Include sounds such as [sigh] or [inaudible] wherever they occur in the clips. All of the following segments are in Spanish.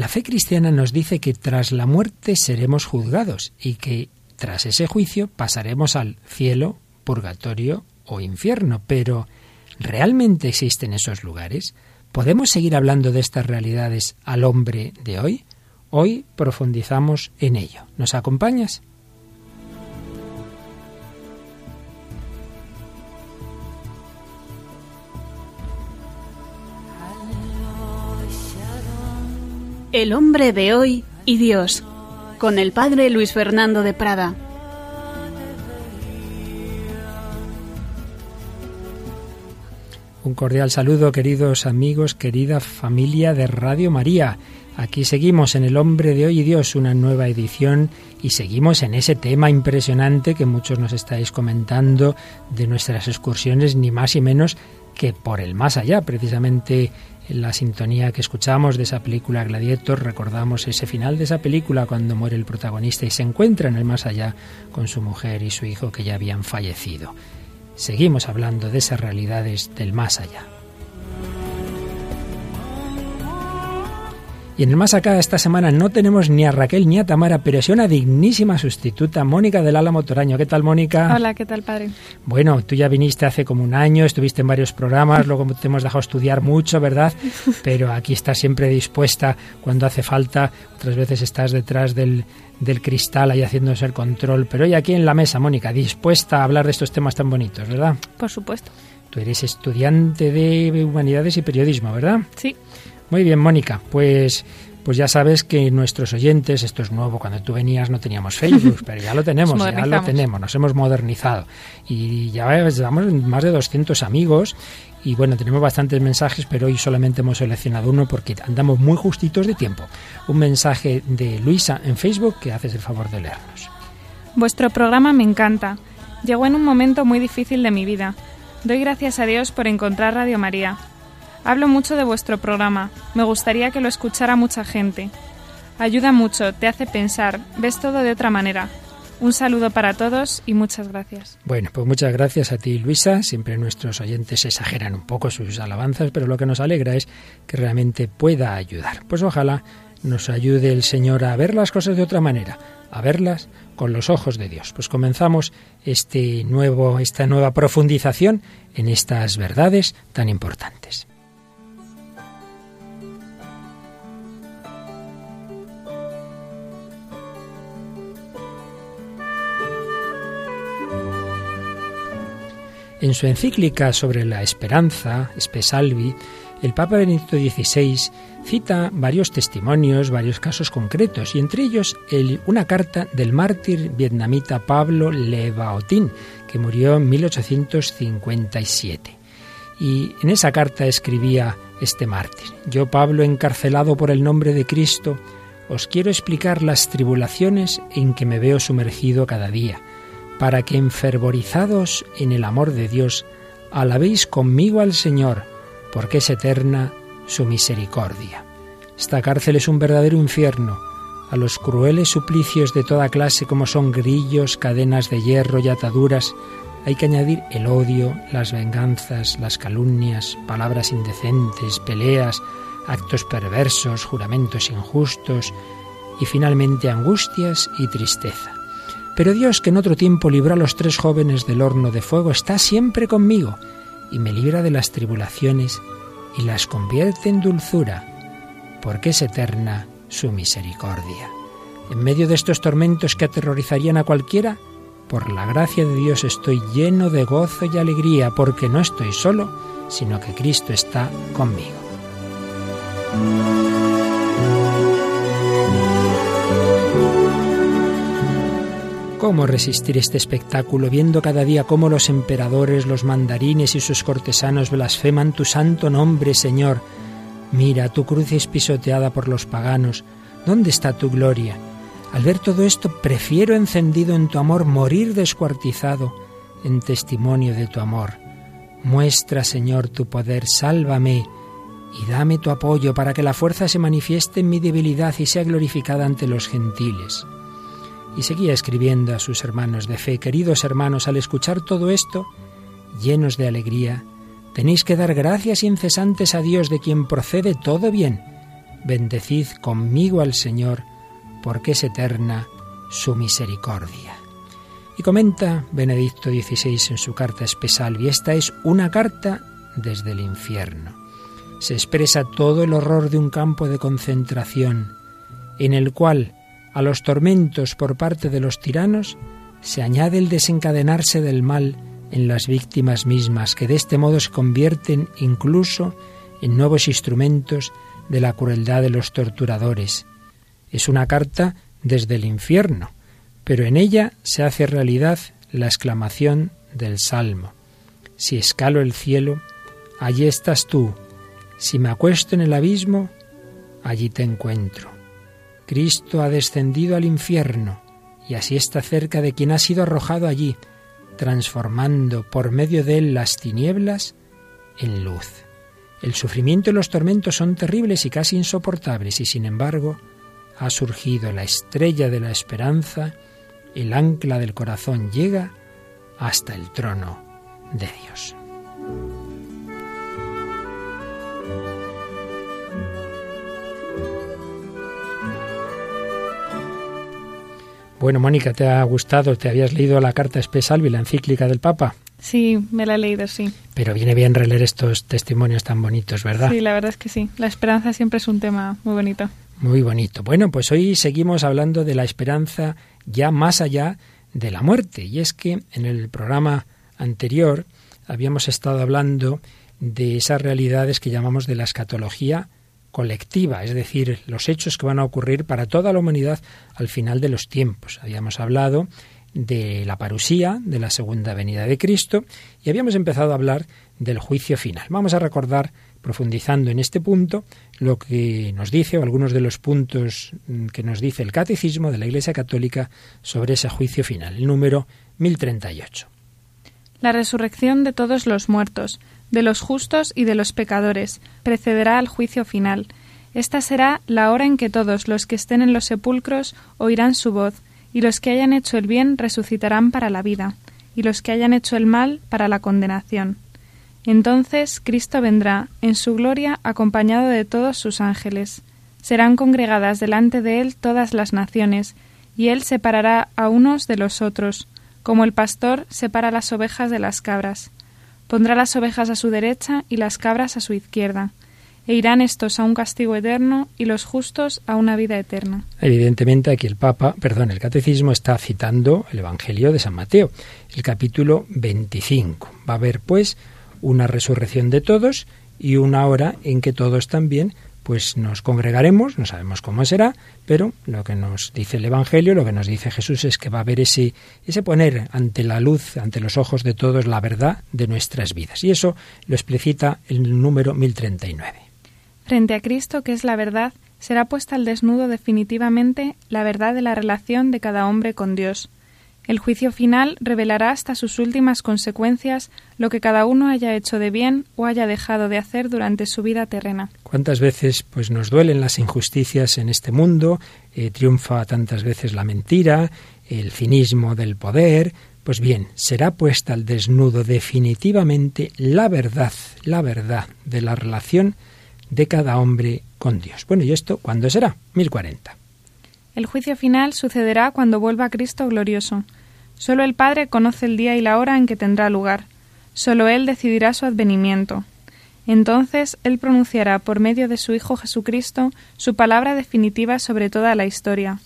La fe cristiana nos dice que tras la muerte seremos juzgados y que tras ese juicio pasaremos al cielo, purgatorio o infierno. Pero, ¿realmente existen esos lugares? ¿Podemos seguir hablando de estas realidades al hombre de hoy? Hoy profundizamos en ello. ¿Nos acompañas? El hombre de hoy y Dios, con el padre Luis Fernando de Prada. Un cordial saludo, queridos amigos, querida familia de Radio María. Aquí seguimos en El hombre de hoy y Dios, una nueva edición, y seguimos en ese tema impresionante que muchos nos estáis comentando de nuestras excursiones, ni más y menos que por el más allá. Precisamente en la sintonía que escuchamos de esa película Gladiator recordamos ese final de esa película cuando muere el protagonista y se encuentra en el más allá con su mujer y su hijo que ya habían fallecido. Seguimos hablando de esas realidades del más allá. Y en el más acá esta semana no tenemos ni a Raquel ni a Tamara, pero sí una dignísima sustituta, Mónica del Álamo Toraño. ¿Qué tal, Mónica? Hola, ¿qué tal, padre? Bueno, tú ya viniste hace como un año, estuviste en varios programas, luego te hemos dejado estudiar mucho, ¿verdad? [laughs] Pero aquí estás siempre dispuesta cuando hace falta. Otras veces estás detrás del, del cristal ahí haciéndose el control. Pero hoy aquí en la mesa, Mónica, dispuesta a hablar de estos temas tan bonitos, ¿verdad? Por supuesto. Tú eres estudiante de humanidades y periodismo, ¿verdad? Sí. Muy bien, Mónica, pues pues ya sabes que nuestros oyentes, esto es nuevo, cuando tú venías no teníamos Facebook, [laughs] pero ya lo tenemos, ya lo tenemos, nos hemos modernizado. Y ya llevamos más de 200 amigos y bueno, tenemos bastantes mensajes, pero hoy solamente hemos seleccionado uno porque andamos muy justitos de tiempo. Un mensaje de Luisa en Facebook que haces el favor de leernos. Vuestro programa me encanta. Llegó en un momento muy difícil de mi vida. Doy gracias a Dios por encontrar Radio María. Hablo mucho de vuestro programa. Me gustaría que lo escuchara mucha gente. Ayuda mucho, te hace pensar, ves todo de otra manera. Un saludo para todos y muchas gracias. Bueno, pues muchas gracias a ti, Luisa. Siempre nuestros oyentes exageran un poco sus alabanzas, pero lo que nos alegra es que realmente pueda ayudar. Pues ojalá nos ayude el Señor a ver las cosas de otra manera, a verlas con los ojos de Dios. Pues comenzamos este nuevo, esta nueva profundización en estas verdades tan importantes. En su encíclica sobre la esperanza, Salvi, el Papa Benedicto XVI cita varios testimonios, varios casos concretos, y entre ellos una carta del mártir vietnamita Pablo Le Baotin, que murió en 1857. Y en esa carta escribía este mártir, Yo Pablo, encarcelado por el nombre de Cristo, os quiero explicar las tribulaciones en que me veo sumergido cada día para que enfervorizados en el amor de Dios, alabéis conmigo al Señor, porque es eterna su misericordia. Esta cárcel es un verdadero infierno. A los crueles suplicios de toda clase como son grillos, cadenas de hierro y ataduras, hay que añadir el odio, las venganzas, las calumnias, palabras indecentes, peleas, actos perversos, juramentos injustos y finalmente angustias y tristeza. Pero Dios, que en otro tiempo libró a los tres jóvenes del horno de fuego, está siempre conmigo y me libra de las tribulaciones y las convierte en dulzura, porque es eterna su misericordia. En medio de estos tormentos que aterrorizarían a cualquiera, por la gracia de Dios estoy lleno de gozo y alegría, porque no estoy solo, sino que Cristo está conmigo. ¿Cómo resistir este espectáculo viendo cada día cómo los emperadores, los mandarines y sus cortesanos blasfeman tu santo nombre, Señor? Mira, tu cruz es pisoteada por los paganos. ¿Dónde está tu gloria? Al ver todo esto, prefiero encendido en tu amor morir descuartizado en testimonio de tu amor. Muestra, Señor, tu poder, sálvame y dame tu apoyo para que la fuerza se manifieste en mi debilidad y sea glorificada ante los gentiles. Y seguía escribiendo a sus hermanos de fe, queridos hermanos, al escuchar todo esto, llenos de alegría, tenéis que dar gracias incesantes a Dios de quien procede todo bien, bendecid conmigo al Señor, porque es eterna su misericordia. Y comenta Benedicto XVI en su carta especial, y esta es una carta desde el infierno. Se expresa todo el horror de un campo de concentración, en el cual a los tormentos por parte de los tiranos se añade el desencadenarse del mal en las víctimas mismas, que de este modo se convierten incluso en nuevos instrumentos de la crueldad de los torturadores. Es una carta desde el infierno, pero en ella se hace realidad la exclamación del Salmo. Si escalo el cielo, allí estás tú. Si me acuesto en el abismo, allí te encuentro. Cristo ha descendido al infierno y así está cerca de quien ha sido arrojado allí, transformando por medio de él las tinieblas en luz. El sufrimiento y los tormentos son terribles y casi insoportables y sin embargo ha surgido la estrella de la esperanza, el ancla del corazón llega hasta el trono de Dios. Bueno, Mónica, ¿te ha gustado? ¿Te habías leído la carta especial y la encíclica del Papa? Sí, me la he leído, sí. Pero viene bien releer estos testimonios tan bonitos, ¿verdad? Sí, la verdad es que sí. La esperanza siempre es un tema muy bonito. Muy bonito. Bueno, pues hoy seguimos hablando de la esperanza ya más allá de la muerte. Y es que en el programa anterior habíamos estado hablando de esas realidades que llamamos de la escatología colectiva, es decir, los hechos que van a ocurrir para toda la humanidad al final de los tiempos. Habíamos hablado de la parusía, de la segunda venida de Cristo, y habíamos empezado a hablar del juicio final. Vamos a recordar, profundizando en este punto, lo que nos dice, o algunos de los puntos mm, que nos dice el Catecismo de la Iglesia Católica sobre ese juicio final, el número 1038. La resurrección de todos los muertos, de los justos y de los pecadores, precederá al juicio final. Esta será la hora en que todos los que estén en los sepulcros oirán su voz, y los que hayan hecho el bien resucitarán para la vida, y los que hayan hecho el mal para la condenación. Entonces Cristo vendrá en su gloria acompañado de todos sus ángeles. Serán congregadas delante de él todas las naciones, y él separará a unos de los otros, como el pastor separa las ovejas de las cabras. Pondrá las ovejas a su derecha y las cabras a su izquierda. E irán estos a un castigo eterno y los justos a una vida eterna. Evidentemente aquí el Papa, perdón, el Catecismo está citando el Evangelio de San Mateo, el capítulo 25. Va a haber pues una resurrección de todos y una hora en que todos también pues nos congregaremos, no sabemos cómo será, pero lo que nos dice el Evangelio, lo que nos dice Jesús es que va a haber ese, ese poner ante la luz, ante los ojos de todos, la verdad de nuestras vidas. Y eso lo explicita el número 1039. Frente a Cristo, que es la verdad, será puesta al desnudo definitivamente la verdad de la relación de cada hombre con Dios el juicio final revelará hasta sus últimas consecuencias lo que cada uno haya hecho de bien o haya dejado de hacer durante su vida terrena. ¿Cuántas veces pues nos duelen las injusticias en este mundo? Eh, triunfa tantas veces la mentira, el cinismo del poder. Pues bien, será puesta al desnudo definitivamente la verdad, la verdad de la relación de cada hombre con Dios. Bueno, ¿y esto cuándo será? 1040. El juicio final sucederá cuando vuelva Cristo glorioso. Solo el Padre conoce el día y la hora en que tendrá lugar. Solo Él decidirá su advenimiento. Entonces Él pronunciará por medio de su Hijo Jesucristo su palabra definitiva sobre toda la historia.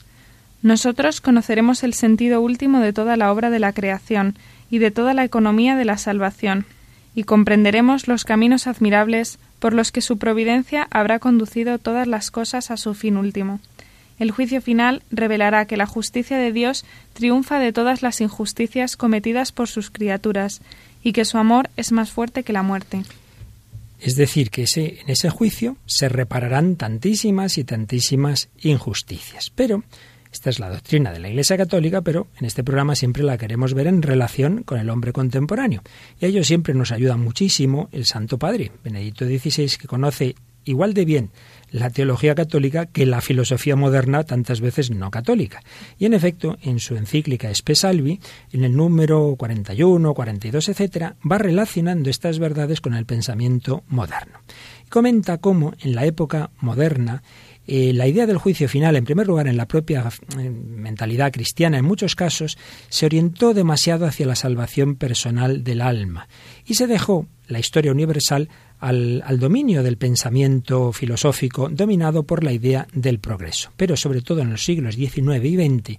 Nosotros conoceremos el sentido último de toda la obra de la creación y de toda la economía de la salvación, y comprenderemos los caminos admirables por los que su providencia habrá conducido todas las cosas a su fin último. El juicio final revelará que la justicia de Dios triunfa de todas las injusticias cometidas por sus criaturas y que su amor es más fuerte que la muerte. Es decir, que ese, en ese juicio se repararán tantísimas y tantísimas injusticias. Pero esta es la doctrina de la Iglesia Católica, pero en este programa siempre la queremos ver en relación con el hombre contemporáneo. Y a ello siempre nos ayuda muchísimo el Santo Padre, Benedicto XVI, que conoce igual de bien la teología católica que la filosofía moderna tantas veces no católica. Y en efecto, en su encíclica Espesalvi, en el número 41, 42, etcétera, va relacionando estas verdades con el pensamiento moderno. comenta cómo en la época moderna eh, la idea del juicio final, en primer lugar, en la propia eh, mentalidad cristiana, en muchos casos, se orientó demasiado hacia la salvación personal del alma y se dejó la historia universal al, dominio del pensamiento filosófico dominado por la idea del progreso. Pero sobre todo en los siglos XIX y XX,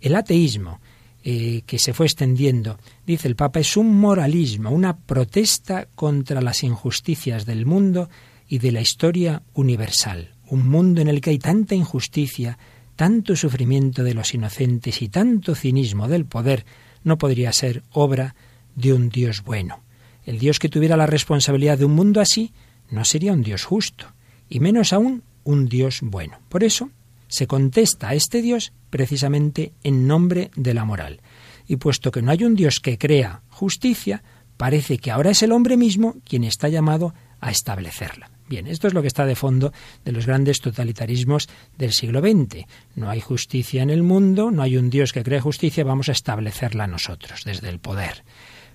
el ateísmo, eh, que se fue extendiendo, dice el Papa, es un moralismo, una protesta contra las injusticias del mundo y de la historia universal un mundo en el que hay tanta injusticia, tanto sufrimiento de los inocentes y tanto cinismo del poder, no podría ser obra de un Dios bueno. El Dios que tuviera la responsabilidad de un mundo así no sería un Dios justo, y menos aún un Dios bueno. Por eso se contesta a este Dios precisamente en nombre de la moral. Y puesto que no hay un Dios que crea justicia, parece que ahora es el hombre mismo quien está llamado a establecerla. Bien, esto es lo que está de fondo de los grandes totalitarismos del siglo XX. No hay justicia en el mundo, no hay un Dios que cree justicia, vamos a establecerla nosotros desde el poder.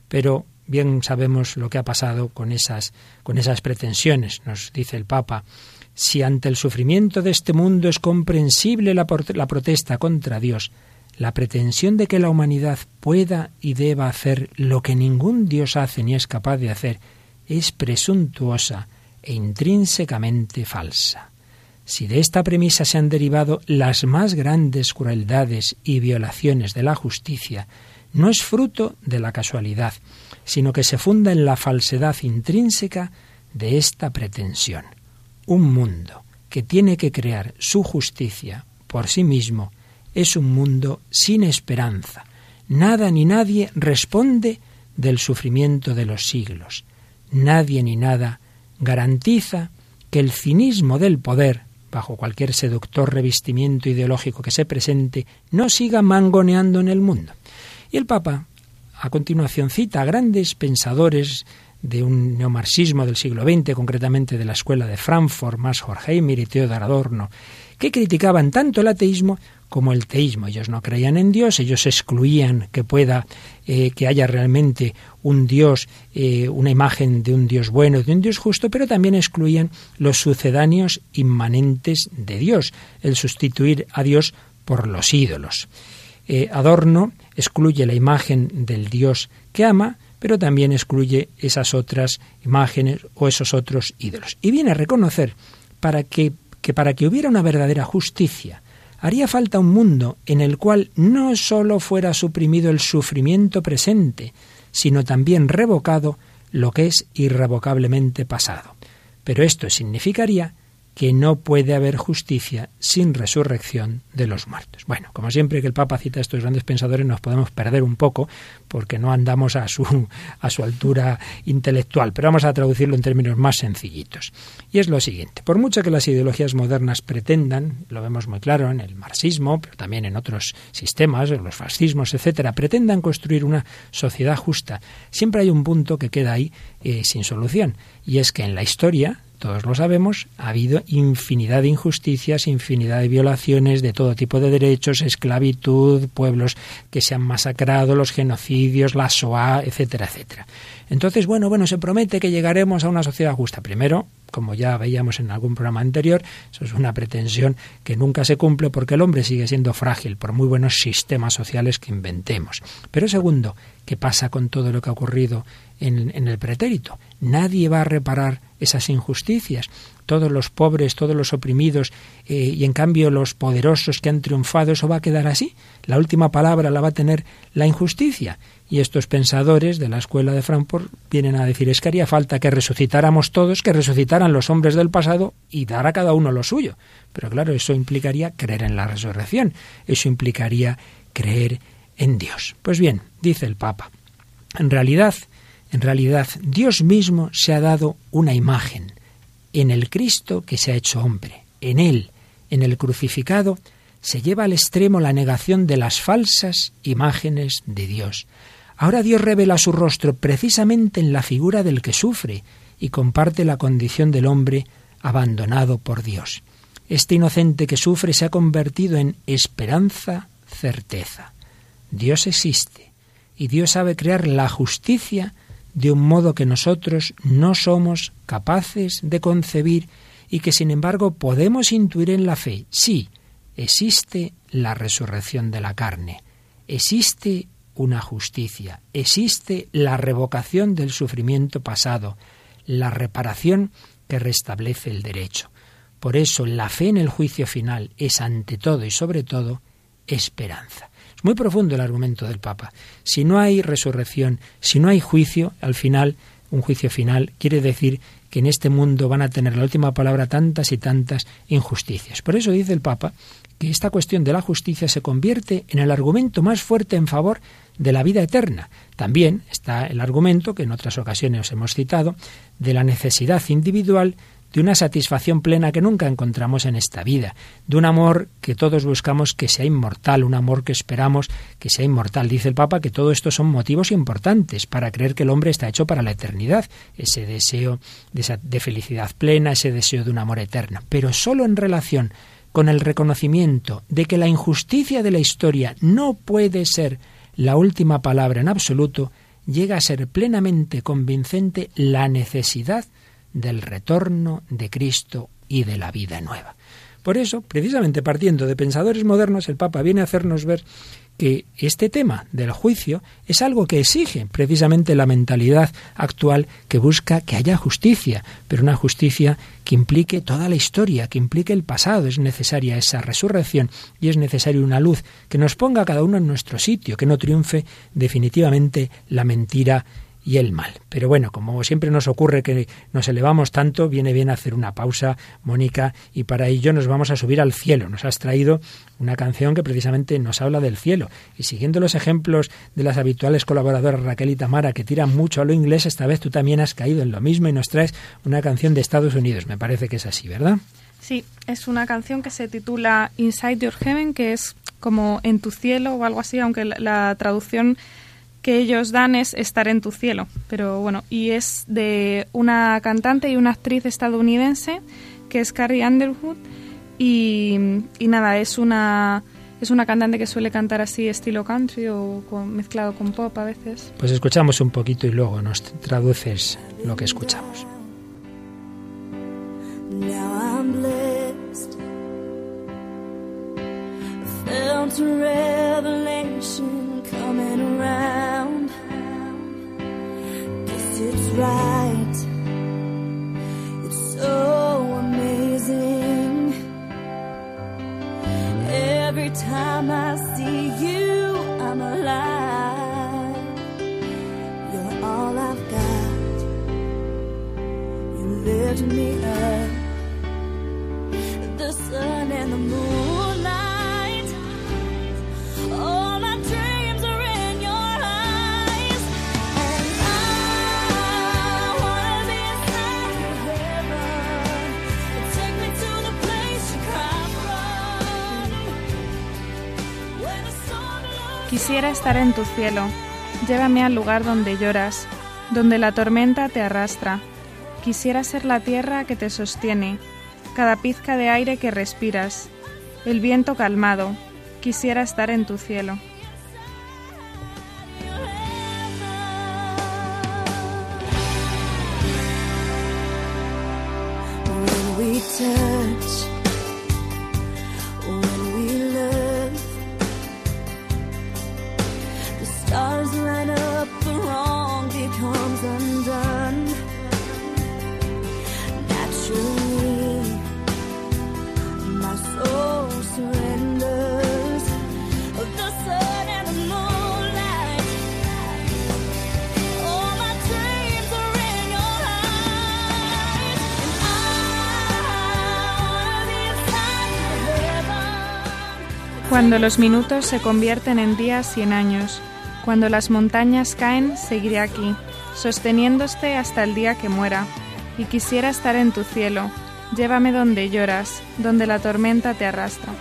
Pero bien sabemos lo que ha pasado con esas, con esas pretensiones, nos dice el Papa. Si ante el sufrimiento de este mundo es comprensible la, la protesta contra Dios, la pretensión de que la humanidad pueda y deba hacer lo que ningún Dios hace ni es capaz de hacer es presuntuosa e intrínsecamente falsa. Si de esta premisa se han derivado las más grandes crueldades y violaciones de la justicia, no es fruto de la casualidad, sino que se funda en la falsedad intrínseca de esta pretensión. Un mundo que tiene que crear su justicia por sí mismo es un mundo sin esperanza. Nada ni nadie responde del sufrimiento de los siglos. Nadie ni nada garantiza que el cinismo del poder, bajo cualquier seductor revestimiento ideológico que se presente, no siga mangoneando en el mundo. Y el Papa, a continuación, cita a grandes pensadores de un neomarxismo del siglo XX, concretamente de la escuela de Frankfurt, más Horkheimer y Theodor Adorno, que criticaban tanto el ateísmo como el teísmo. Ellos no creían en Dios, ellos excluían que pueda, eh, que haya realmente un Dios, eh, una imagen de un Dios bueno, de un Dios justo, pero también excluían los sucedáneos inmanentes de Dios, el sustituir a Dios por los ídolos. Eh, Adorno excluye la imagen del Dios que ama, pero también excluye esas otras imágenes o esos otros ídolos. Y viene a reconocer para que, para que hubiera una verdadera justicia, haría falta un mundo en el cual no sólo fuera suprimido el sufrimiento presente, sino también revocado lo que es irrevocablemente pasado. Pero esto significaría que no puede haber justicia sin resurrección de los muertos. Bueno, como siempre que el Papa cita a estos grandes pensadores nos podemos perder un poco porque no andamos a su, a su altura intelectual, pero vamos a traducirlo en términos más sencillitos. Y es lo siguiente, por mucho que las ideologías modernas pretendan, lo vemos muy claro en el marxismo, pero también en otros sistemas, en los fascismos, etcétera, pretendan construir una sociedad justa, siempre hay un punto que queda ahí eh, sin solución, y es que en la historia todos lo sabemos, ha habido infinidad de injusticias, infinidad de violaciones de todo tipo de derechos, esclavitud, pueblos que se han masacrado, los genocidios, la SOA, etcétera, etcétera. Entonces, bueno, bueno, se promete que llegaremos a una sociedad justa. Primero, como ya veíamos en algún programa anterior, eso es una pretensión que nunca se cumple porque el hombre sigue siendo frágil por muy buenos sistemas sociales que inventemos. Pero segundo, ¿qué pasa con todo lo que ha ocurrido en, el pretérito? Nadie va a reparar esas injusticias. Todos los pobres, todos los oprimidos eh, y en cambio los poderosos que han triunfado, eso va a quedar así. La última palabra la va a tener la injusticia. Y estos pensadores de la escuela de Frankfurt vienen a decir es que haría falta que resucitáramos todos, que resucitaran los hombres del pasado y dar a cada uno lo suyo. Pero claro, eso implicaría creer en la resurrección, eso implicaría creer en Dios. Pues bien, dice el Papa, en realidad, en realidad Dios mismo se ha dado una imagen en el Cristo que se ha hecho hombre, en Él, en el crucificado, se lleva al extremo la negación de las falsas imágenes de Dios. Ahora Dios revela su rostro precisamente en la figura del que sufre y comparte la condición del hombre abandonado por Dios. Este inocente que sufre se ha convertido en esperanza, certeza. Dios existe y Dios sabe crear la justicia de un modo que nosotros no somos capaces de concebir y que sin embargo podemos intuir en la fe. Sí, existe la resurrección de la carne, existe una justicia, existe la revocación del sufrimiento pasado, la reparación que restablece el derecho. Por eso la fe en el juicio final es ante todo y sobre todo esperanza. Es muy profundo el argumento del Papa. Si no hay resurrección, si no hay juicio, al final, un juicio final, quiere decir que en este mundo van a tener la última palabra tantas y tantas injusticias. Por eso dice el Papa que esta cuestión de la justicia se convierte en el argumento más fuerte en favor de la vida eterna. También está el argumento, que en otras ocasiones hemos citado, de la necesidad individual de una satisfacción plena que nunca encontramos en esta vida, de un amor que todos buscamos que sea inmortal, un amor que esperamos que sea inmortal. Dice el Papa que todo esto son motivos importantes para creer que el hombre está hecho para la eternidad, ese deseo de, de felicidad plena, ese deseo de un amor eterno, pero solo en relación con el reconocimiento de que la injusticia de la historia no puede ser la última palabra en absoluto, llega a ser plenamente convincente la necesidad del retorno de Cristo y de la vida nueva. Por eso, precisamente partiendo de pensadores modernos, el Papa viene a hacernos ver que este tema del juicio es algo que exige precisamente la mentalidad actual que busca que haya justicia, pero una justicia que implique toda la historia, que implique el pasado. Es necesaria esa resurrección y es necesaria una luz que nos ponga a cada uno en nuestro sitio, que no triunfe definitivamente la mentira y el mal. Pero bueno, como siempre nos ocurre que nos elevamos tanto, viene bien hacer una pausa, Mónica, y para ello nos vamos a subir al cielo. Nos has traído una canción que precisamente nos habla del cielo. Y siguiendo los ejemplos de las habituales colaboradoras Raquel y Tamara, que tiran mucho a lo inglés, esta vez tú también has caído en lo mismo y nos traes una canción de Estados Unidos. Me parece que es así, ¿verdad? Sí, es una canción que se titula Inside Your Heaven, que es como en tu cielo o algo así, aunque la traducción que ellos dan es Estar en tu cielo. Pero bueno, y es de una cantante y una actriz estadounidense que es Carrie Underwood. Y, nada, es una, es una cantante que suele cantar así estilo country o mezclado con pop a veces. Pues escuchamos un poquito y luego nos traduces lo que escuchamos. Coming around. Guess it's right. It's so amazing. Every time I see you, I'm alive. You're all I've got. You lift me up. The sun and the moon. Quisiera estar en tu cielo, llévame al lugar donde lloras, donde la tormenta te arrastra. Quisiera ser la tierra que te sostiene, cada pizca de aire que respiras, el viento calmado. Quisiera estar en tu cielo. Cuando los minutos se convierten en días y en años, cuando las montañas caen, seguiré aquí, sosteniéndote hasta el día que muera. Y quisiera estar en tu cielo, llévame donde lloras, donde la tormenta te arrastra.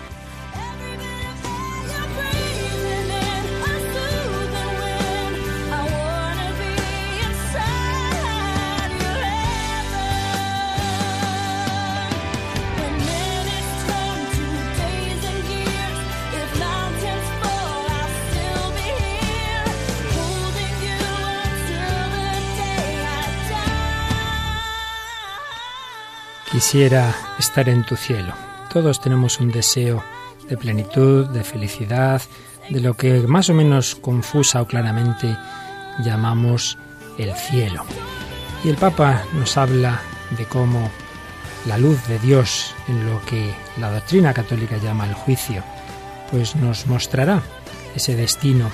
Quisiera estar en tu cielo. Todos tenemos un deseo de plenitud, de felicidad, de lo que más o menos confusa o claramente llamamos el cielo. Y el Papa nos habla de cómo la luz de Dios en lo que la doctrina católica llama el juicio, pues nos mostrará ese destino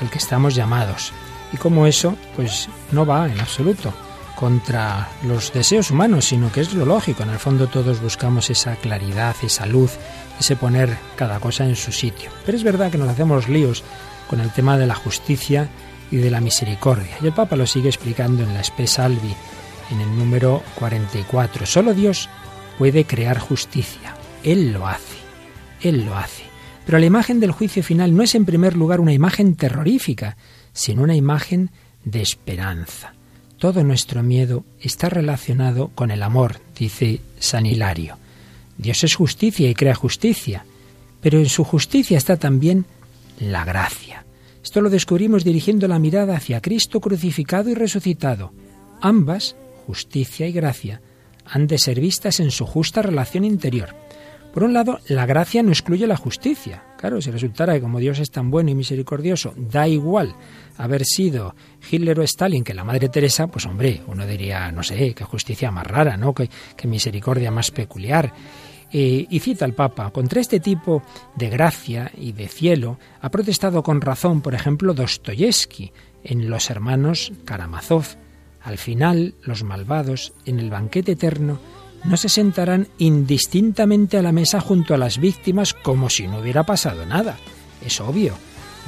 al que estamos llamados y cómo eso pues no va en absoluto contra los deseos humanos, sino que es lo lógico. En el fondo todos buscamos esa claridad, esa luz, ese poner cada cosa en su sitio. Pero es verdad que nos hacemos líos con el tema de la justicia y de la misericordia. Y el Papa lo sigue explicando en la Spe Salvi, en el número 44. Solo Dios puede crear justicia. Él lo hace. Él lo hace. Pero la imagen del juicio final no es en primer lugar una imagen terrorífica, sino una imagen de esperanza. Todo nuestro miedo está relacionado con el amor, dice San Hilario. Dios es justicia y crea justicia, pero en su justicia está también la gracia. Esto lo descubrimos dirigiendo la mirada hacia Cristo crucificado y resucitado. Ambas, justicia y gracia, han de ser vistas en su justa relación interior. Por un lado, la gracia no excluye la justicia. Claro, si resultara que como Dios es tan bueno y misericordioso, da igual haber sido Hitler o Stalin que la Madre Teresa, pues hombre, uno diría, no sé, qué justicia más rara, ¿no? Qué, misericordia más peculiar. Eh, y cita al Papa, contra este tipo de gracia y de cielo ha protestado con razón, por ejemplo, Dostoyevsky en Los Hermanos Karamazov. Al final, los malvados, en el banquete eterno, no se sentarán indistintamente a la mesa junto a las víctimas como si no hubiera pasado nada. Es obvio,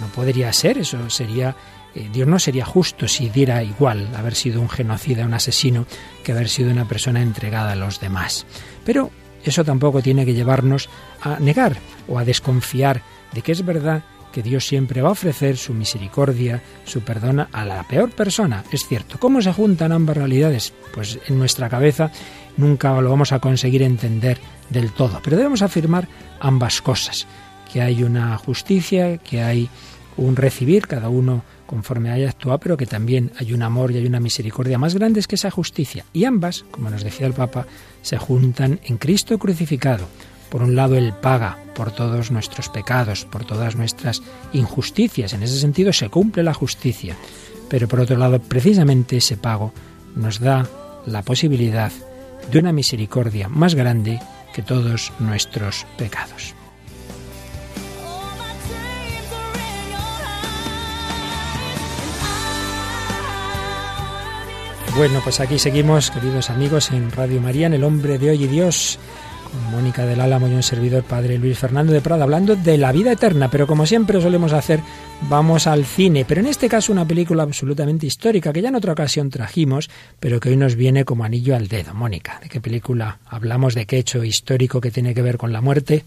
no podría ser, eso sería eh, Dios no sería justo si diera igual haber sido un genocida, un asesino, que haber sido una persona entregada a los demás. Pero eso tampoco tiene que llevarnos a negar o a desconfiar de que es verdad que Dios siempre va a ofrecer su misericordia, su perdón a la peor persona. Es cierto. ¿Cómo se juntan ambas realidades? Pues en nuestra cabeza nunca lo vamos a conseguir entender del todo. Pero debemos afirmar ambas cosas, que hay una justicia, que hay un recibir, cada uno conforme haya actuado, pero que también hay un amor y hay una misericordia más grandes que esa justicia. Y ambas, como nos decía el Papa, se juntan en Cristo crucificado. Por un lado, Él paga por todos nuestros pecados, por todas nuestras injusticias. En ese sentido se cumple la justicia. Pero por otro lado, precisamente ese pago nos da la posibilidad de una misericordia más grande que todos nuestros pecados. Bueno, pues aquí seguimos, queridos amigos, en Radio María, en El Hombre de Hoy y Dios, con Mónica del Álamo y un servidor Padre Luis Fernando de Prada, hablando de la vida eterna, pero como siempre solemos hacer, vamos al cine, pero en este caso una película absolutamente histórica, que ya en otra ocasión trajimos, pero que hoy nos viene como anillo al dedo. Mónica, ¿de qué película hablamos? ¿De qué hecho histórico que tiene que ver con la muerte?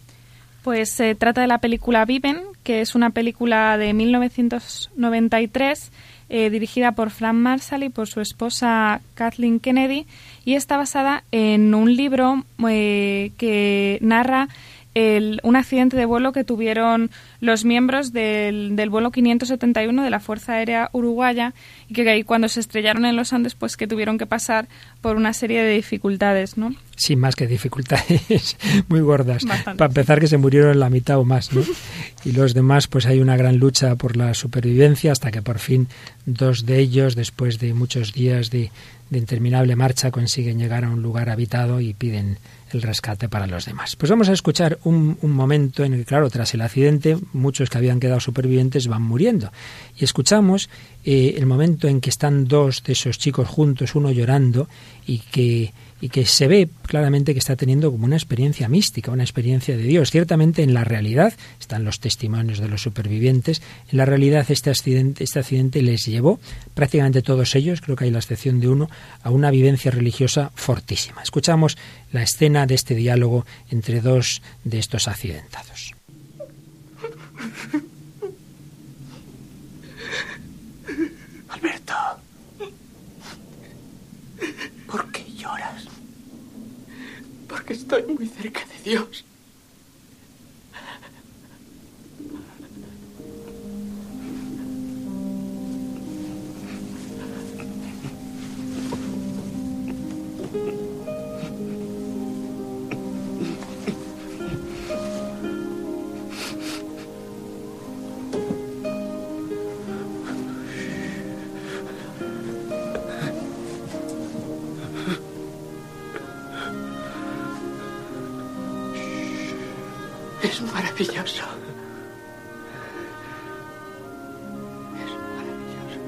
Pues se trata de la película Viven, que es una película de 1993 eh, dirigida por Frank Marshall y por su esposa Kathleen Kennedy, y está basada en un libro eh, que narra un accidente de vuelo que tuvieron los miembros del, del, vuelo 571 de la Fuerza Aérea Uruguaya y que cuando se estrellaron en los Andes pues que tuvieron que pasar por una serie de dificultades, ¿no? Sí, más que dificultades [laughs] muy gordas. Para empezar que se murieron la mitad o más, ¿no? [laughs] Y los demás pues hay una gran lucha por la supervivencia hasta que por fin dos de ellos después de muchos días de, de interminable marcha consiguen llegar a un lugar habitado y piden el rescate para los demás. Pues vamos a escuchar un, momento en el que, claro, tras el accidente, muchos que habían quedado supervivientes van muriendo. Y escuchamos eh, el momento en que están dos de esos chicos juntos, uno llorando, y que y que se ve claramente que está teniendo como una experiencia mística, una experiencia de Dios. Ciertamente en la realidad, están los testimonios de los supervivientes, en la realidad este accidente, este accidente les llevó, prácticamente todos ellos, creo que hay la excepción de uno, a una vivencia religiosa fortísima. Escuchamos la escena de este diálogo entre dos de estos accidentados. [laughs] Alberto, ¿por qué lloras? Porque estoy muy cerca de Dios. Es maravilloso. Es maravilloso.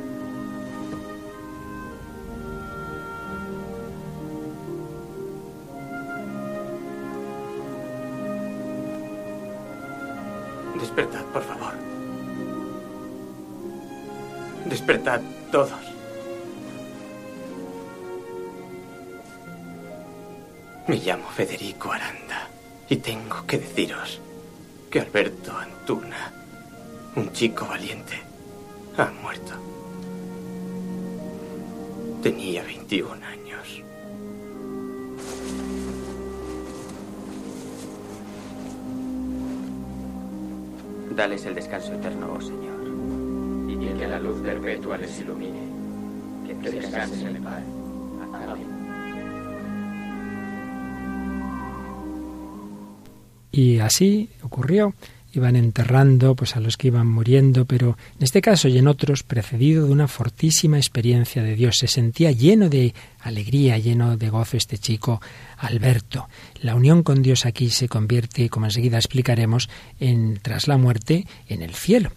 Despertad, por favor. Despertad todos. Me llamo Federico Aranda y tengo que deciros que Alberto Antuna, un chico valiente, ha muerto. Tenía 21 años. Dales el descanso eterno, oh Señor. Y que la luz perpetua les ilumine. Que descansen en paz. Y así ocurrió. Iban enterrando pues a los que iban muriendo, pero en este caso y en otros precedido de una fortísima experiencia de Dios. Se sentía lleno de alegría, lleno de gozo este chico Alberto. La unión con Dios aquí se convierte, como enseguida explicaremos, en tras la muerte en el cielo.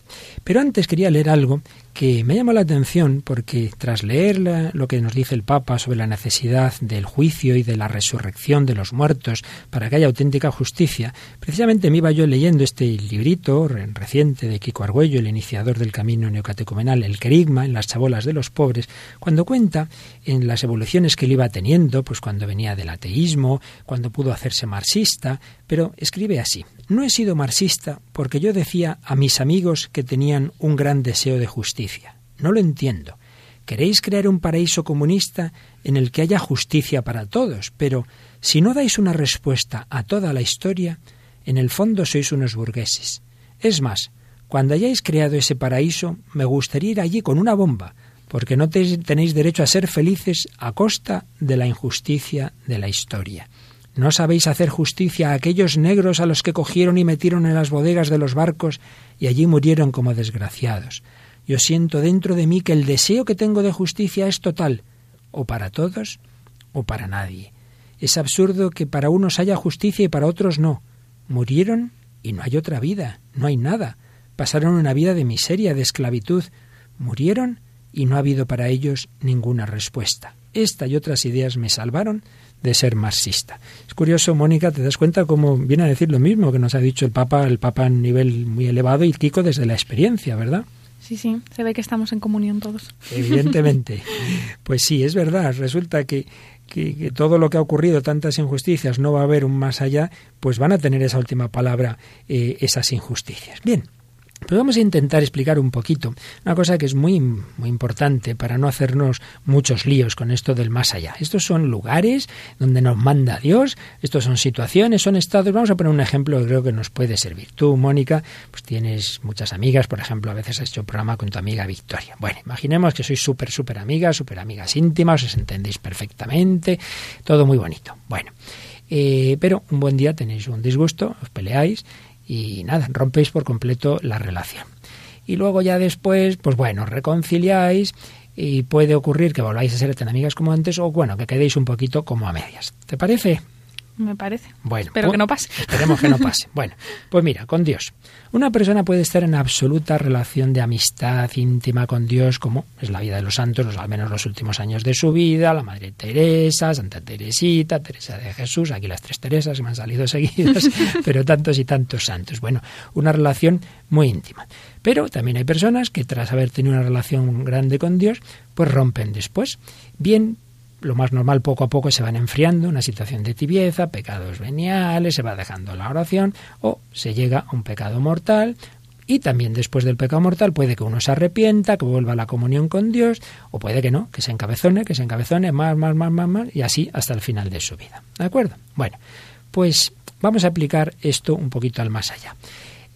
Pero antes quería leer algo que me llamó la atención porque tras leer lo que nos dice el Papa sobre la necesidad del juicio y de la resurrección de los muertos para que haya auténtica justicia, precisamente me iba yo leyendo este librito reciente de Kiko Argüello, el iniciador del camino neocatecumenal, el querigma en las chabolas de los pobres, cuando cuenta en las evoluciones que él iba teniendo, pues cuando venía del ateísmo, cuando pudo hacerse marxista, pero escribe así. No he sido marxista porque yo decía a mis amigos que tenían un gran deseo de justicia. No lo entiendo. Queréis crear un paraíso comunista en el que haya justicia para todos, pero si no dais una respuesta a toda la historia, en el fondo sois unos burgueses. Es más, cuando hayáis creado ese paraíso, me gustaría ir allí con una bomba, porque no tenéis derecho a ser felices a costa de la injusticia de la historia. ¿No sabéis hacer justicia a aquellos negros a los que cogieron y metieron en las bodegas de los barcos y allí murieron como desgraciados? Yo siento dentro de mí que el deseo que tengo de justicia es total, o para todos o para nadie. Es absurdo que para unos haya justicia y para otros no. Murieron y no hay otra vida, no hay nada. Pasaron una vida de miseria, de esclavitud. Murieron y no ha habido para ellos ninguna respuesta. Esta y otras ideas me salvaron de ser marxista. Es curioso, Mónica, te das cuenta cómo viene a decir lo mismo que nos ha dicho el Papa, el Papa a nivel muy elevado y Kiko desde la experiencia, ¿verdad? Sí, sí, se ve que estamos en comunión todos. Evidentemente. pues sí, es verdad. Resulta que, que, todo lo que ha ocurrido, tantas injusticias, no va a haber un más allá, pues van a tener esa última palabra eh, esas injusticias. Bien, pues vamos a intentar explicar un poquito una cosa que es muy, muy importante para no hacernos muchos líos con esto del más allá. Estos son lugares donde nos manda Dios, estos son situaciones, son estados. Vamos a poner un ejemplo que creo que nos puede servir. Tú, Mónica, pues tienes muchas amigas, por ejemplo, a veces has hecho programa con tu amiga Victoria. Bueno, imaginemos que sois súper, súper amigas, súper amigas íntimas, os entendéis perfectamente, todo muy bonito. Bueno, eh, pero un buen día tenéis un disgusto, os peleáis y nada, rompéis por completo la relación. Y luego ya después, pues bueno, reconciliáis y puede ocurrir que volváis a ser tan amigas como antes o bueno, que quedéis un poquito como a medias. ¿Te parece? Me parece. Bueno, pero que no pase. Esperemos que no [laughs] pase. Bueno, pues mira, con Dios. Una persona puede estar en absoluta relación de amistad íntima con Dios, como es la vida de los santos, los, al menos los últimos años de su vida, la Madre Teresa, Santa Teresita, Teresa de Jesús, aquí las tres Teresas me han salido [laughs] seguidas, [laughs] pero tantos y tantos santos. Bueno, una relación muy íntima. Pero también hay personas que tras haber tenido una relación grande con Dios, pues rompen después. Bien lo más normal poco a poco se van enfriando, una situación de tibieza, pecados veniales, se va dejando la oración o se llega a un pecado mortal y también después del pecado mortal puede que uno se arrepienta, que vuelva a la comunión con Dios, o puede que no, que se encabezone, que se encabezone más, más, más, más, más, y así hasta el final de su vida. ¿De acuerdo? Bueno, pues vamos a aplicar esto un poquito al más allá.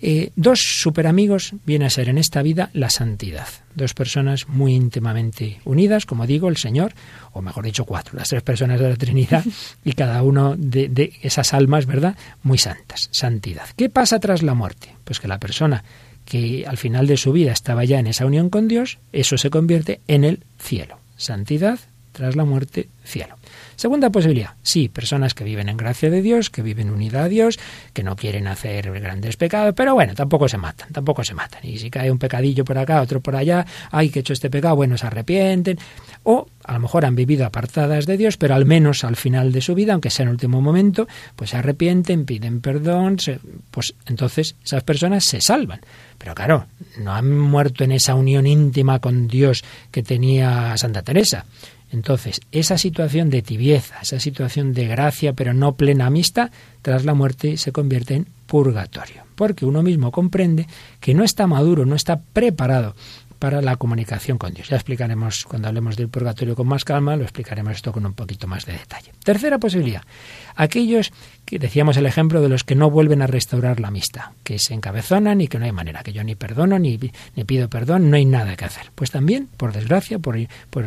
Eh, dos superamigos viene a ser en esta vida la santidad. Dos personas muy íntimamente unidas, como digo, el Señor, o mejor dicho, cuatro, las tres personas de la Trinidad, [laughs] y cada uno de, de esas almas, ¿verdad? Muy santas. Santidad. ¿Qué pasa tras la muerte? Pues que la persona que al final de su vida estaba ya en esa unión con Dios, eso se convierte en el cielo. Santidad tras la muerte, cielo. Segunda posibilidad, sí, personas que viven en gracia de Dios, que viven unida a Dios, que no quieren hacer grandes pecados, pero bueno, tampoco se matan, tampoco se matan. Y si cae un pecadillo por acá, otro por allá, ay, que he hecho este pecado, bueno, se arrepienten. O a lo mejor han vivido apartadas de Dios, pero al menos al final de su vida, aunque sea en el último momento, pues se arrepienten, piden perdón, pues entonces esas personas se salvan. Pero claro, no han muerto en esa unión íntima con Dios que tenía Santa Teresa. Entonces, esa situación de tibieza, esa situación de gracia, pero no plena amistad, tras la muerte se convierte en purgatorio, porque uno mismo comprende que no está maduro, no está preparado para la comunicación con Dios. Ya explicaremos cuando hablemos del purgatorio con más calma, lo explicaremos esto con un poquito más de detalle. Tercera posibilidad, aquellos que decíamos el ejemplo de los que no vuelven a restaurar la amistad, que se encabezonan y que no hay manera, que yo ni perdono ni, ni pido perdón, no hay nada que hacer. Pues también, por desgracia, por,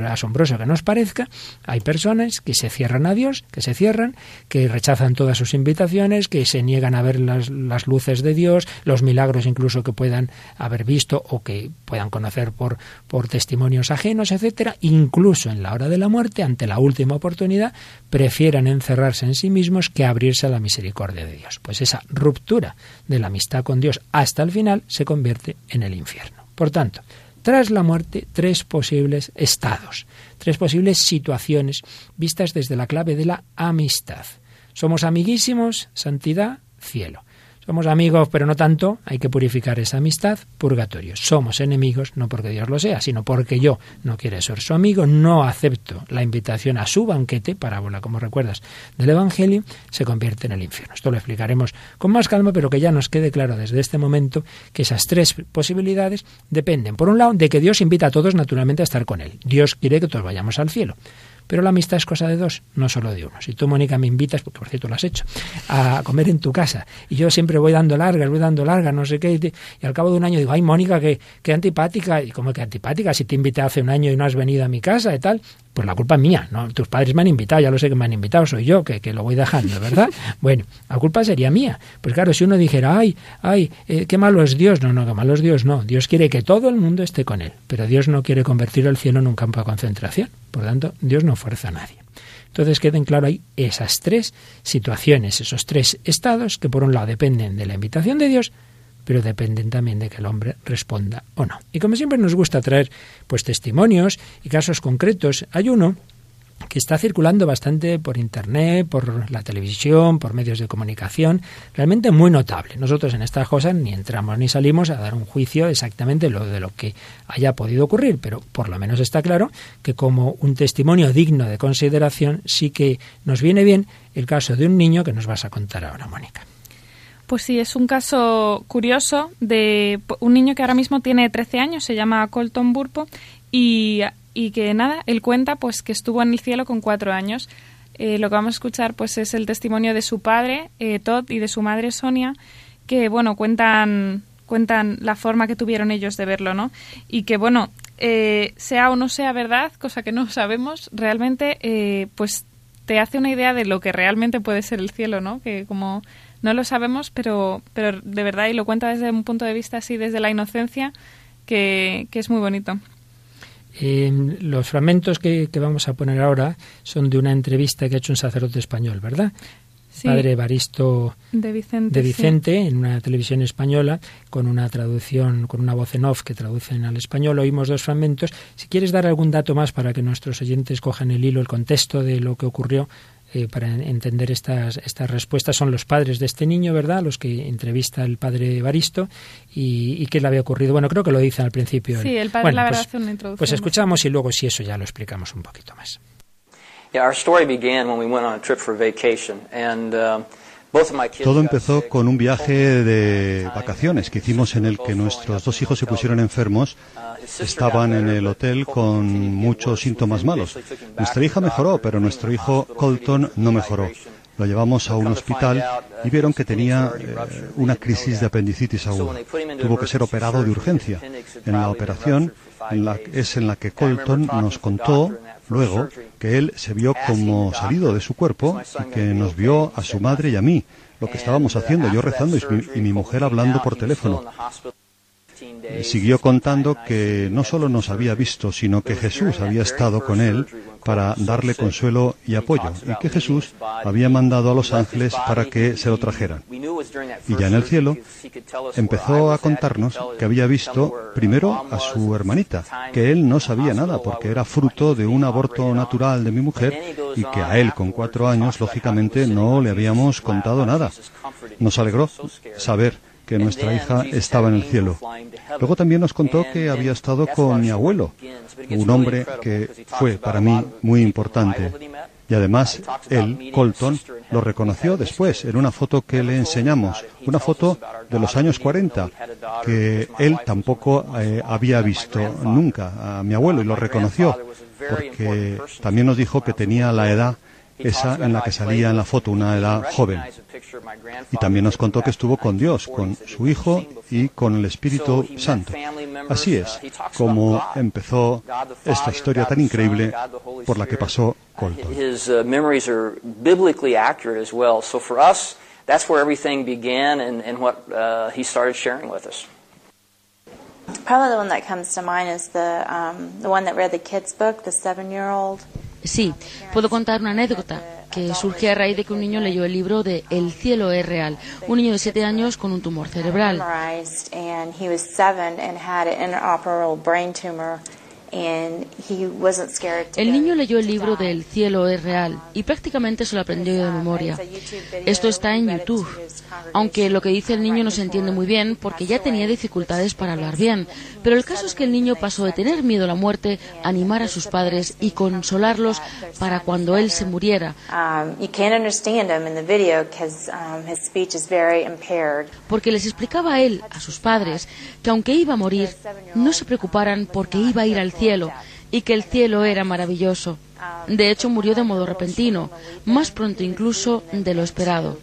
asombroso que nos parezca, hay personas que se cierran a Dios, que se cierran, que rechazan todas sus invitaciones, que se niegan a ver las, las luces de Dios, los milagros incluso que puedan haber visto o que puedan conocer por, por testimonios ajenos, etcétera, incluso en la hora de la muerte, ante la última oportunidad, prefieran encerrarse en sí mismos que abrirse a la misericordia de Dios. Pues esa ruptura de la amistad con Dios hasta el final se convierte en el infierno. Por tanto, tras la muerte, tres posibles estados, tres posibles situaciones vistas desde la clave de la amistad. Somos amiguísimos, santidad, cielo. Somos amigos, pero no tanto, hay que purificar esa amistad, purgatorio. Somos enemigos, no porque Dios lo sea, sino porque yo no quiero ser su amigo, no acepto la invitación a su banquete, parábola, como recuerdas, del Evangelio, se convierte en el infierno. Esto lo explicaremos con más calma, pero que ya nos quede claro desde este momento que esas tres posibilidades dependen, por un lado, de que Dios invita a todos naturalmente a estar con Él. Dios quiere que todos vayamos al cielo. Pero la amistad es cosa de dos, no solo de uno. Si tú, Mónica, me invitas, porque por cierto lo has hecho, a comer en tu casa, y yo siempre voy dando largas, voy dando largas, no sé qué, y, al cabo de un año digo, ay, Mónica, qué, qué antipática, y como que antipática, si te invité hace un año y no has venido a mi casa y tal, pues la culpa es mía, ¿no? Tus padres me han invitado, ya lo sé que me han invitado, soy yo que, que lo voy dejando, ¿verdad? [laughs] bueno, la culpa sería mía. Pues claro, si uno dijera, ay, ay, eh, qué malo es Dios, no, no, qué malo es Dios, no. Dios quiere que todo el mundo esté con Él, pero Dios no quiere convertir el cielo en un campo de concentración. Por tanto, Dios no fuerza a nadie. Entonces queden claro ahí esas tres situaciones, esos tres estados que por un lado dependen de la invitación de Dios, pero dependen también de que el hombre responda o no. Y como siempre nos gusta traer pues testimonios y casos concretos, hay uno que está circulando bastante por internet, por la televisión, por medios de comunicación, realmente muy notable. Nosotros en estas cosas ni entramos ni salimos a dar un juicio exactamente lo de lo que haya podido ocurrir, pero por lo menos está claro que como un testimonio digno de consideración sí que nos viene bien el caso de un niño que nos vas a contar ahora, Mónica. Pues sí, es un caso curioso de un niño que ahora mismo tiene 13 años, se llama Colton Burpo, y, que nada, él cuenta pues que estuvo en el cielo con cuatro años. Eh, lo que vamos a escuchar pues es el testimonio de su padre, eh, Todd, y de su madre, Sonia, que, bueno, cuentan, cuentan la forma que tuvieron ellos de verlo, ¿no? Y que, bueno, eh, sea o no sea verdad, cosa que no [laughs] sabemos, realmente, pues te hace una idea de lo que realmente puede ser el cielo, ¿no? Que como no lo sabemos, pero, pero de verdad, y lo cuenta desde un punto de vista así, desde la inocencia, que, es muy bonito. los fragmentos que, vamos a poner ahora son de una entrevista que ha hecho un sacerdote español, ¿verdad? Padre Evaristo de Vicente, de Vicente en una televisión española, con una traducción, con una voz en off que traducen al español. Oímos dos fragmentos. Si quieres dar algún dato más para que nuestros oyentes cojan el hilo, el contexto de lo que ocurrió, eh, para entender estas, estas respuestas son los padres de este niño, ¿verdad? Los que entrevista el padre Baristo y, qué le había ocurrido. Bueno, creo que lo dice al principio. Sí, el padre la verdad pues, hace una introducción. Pues escuchamos y luego si eso ya lo explicamos un poquito más. Yeah, our story began when we went on a trip for vacation and um, todo empezó con un viaje de vacaciones que hicimos en el que nuestros dos hijos se pusieron enfermos. Estaban en el hotel con muchos síntomas malos. Nuestra hija mejoró, pero nuestro hijo Colton no mejoró. Lo llevamos a un hospital y vieron que tenía eh, una crisis de apendicitis aguda. Tuvo que ser operado de urgencia. En la operación es en la que Colton nos contó luego que él se vio como salido de su cuerpo y que nos vio a su madre y a mí, lo que estábamos haciendo, yo rezando y mi, mujer hablando por teléfono. Siguió contando que no solo nos había visto, sino que Jesús había estado con él para darle consuelo y apoyo, y que Jesús había mandado a los ángeles para que se lo trajeran. Y ya en el cielo empezó a contarnos que había visto primero a su hermanita, que él no sabía nada porque era fruto de un aborto natural de mi mujer y que a él con cuatro años, lógicamente, no le habíamos contado nada. Nos alegró saber que nuestra hija estaba en el cielo. Luego también nos contó que había estado con mi abuelo, un hombre que fue para mí muy importante. Y además, él, Colton, lo reconoció después en una foto que le enseñamos, una foto de los años 40, que él tampoco eh, había visto nunca a mi abuelo y lo reconoció, porque también nos dijo que tenía la edad esa en la que salía en la foto, una edad joven. Y también nos contó que estuvo con Dios, con su Hijo y con el Espíritu Santo. Así es como empezó esta historia tan increíble por la que pasó Colton. That's where everything began and, and what uh, he started sharing with us. Probably the one that comes to mind is the um, the one that read the kids' book, the seven-year-old. Sí, puedo contar una anécdota que surge a raíz de que un niño leyó el libro de El cielo es real, un niño de siete años con un tumor cerebral. El niño leyó el libro de El cielo es real y prácticamente se lo aprendió de memoria. Esto está en YouTube, aunque lo que dice el niño no se entiende muy bien porque ya tenía dificultades para hablar bien. Pero el caso es que el niño pasó de tener miedo a la muerte a animar a sus padres y consolarlos para cuando él se muriera. Porque les explicaba a él, a sus padres, que aunque iba a morir, no se preocuparan porque iba a ir al cielo cielo y que el cielo era maravilloso. De hecho, murió de modo repentino, más pronto incluso de lo esperado.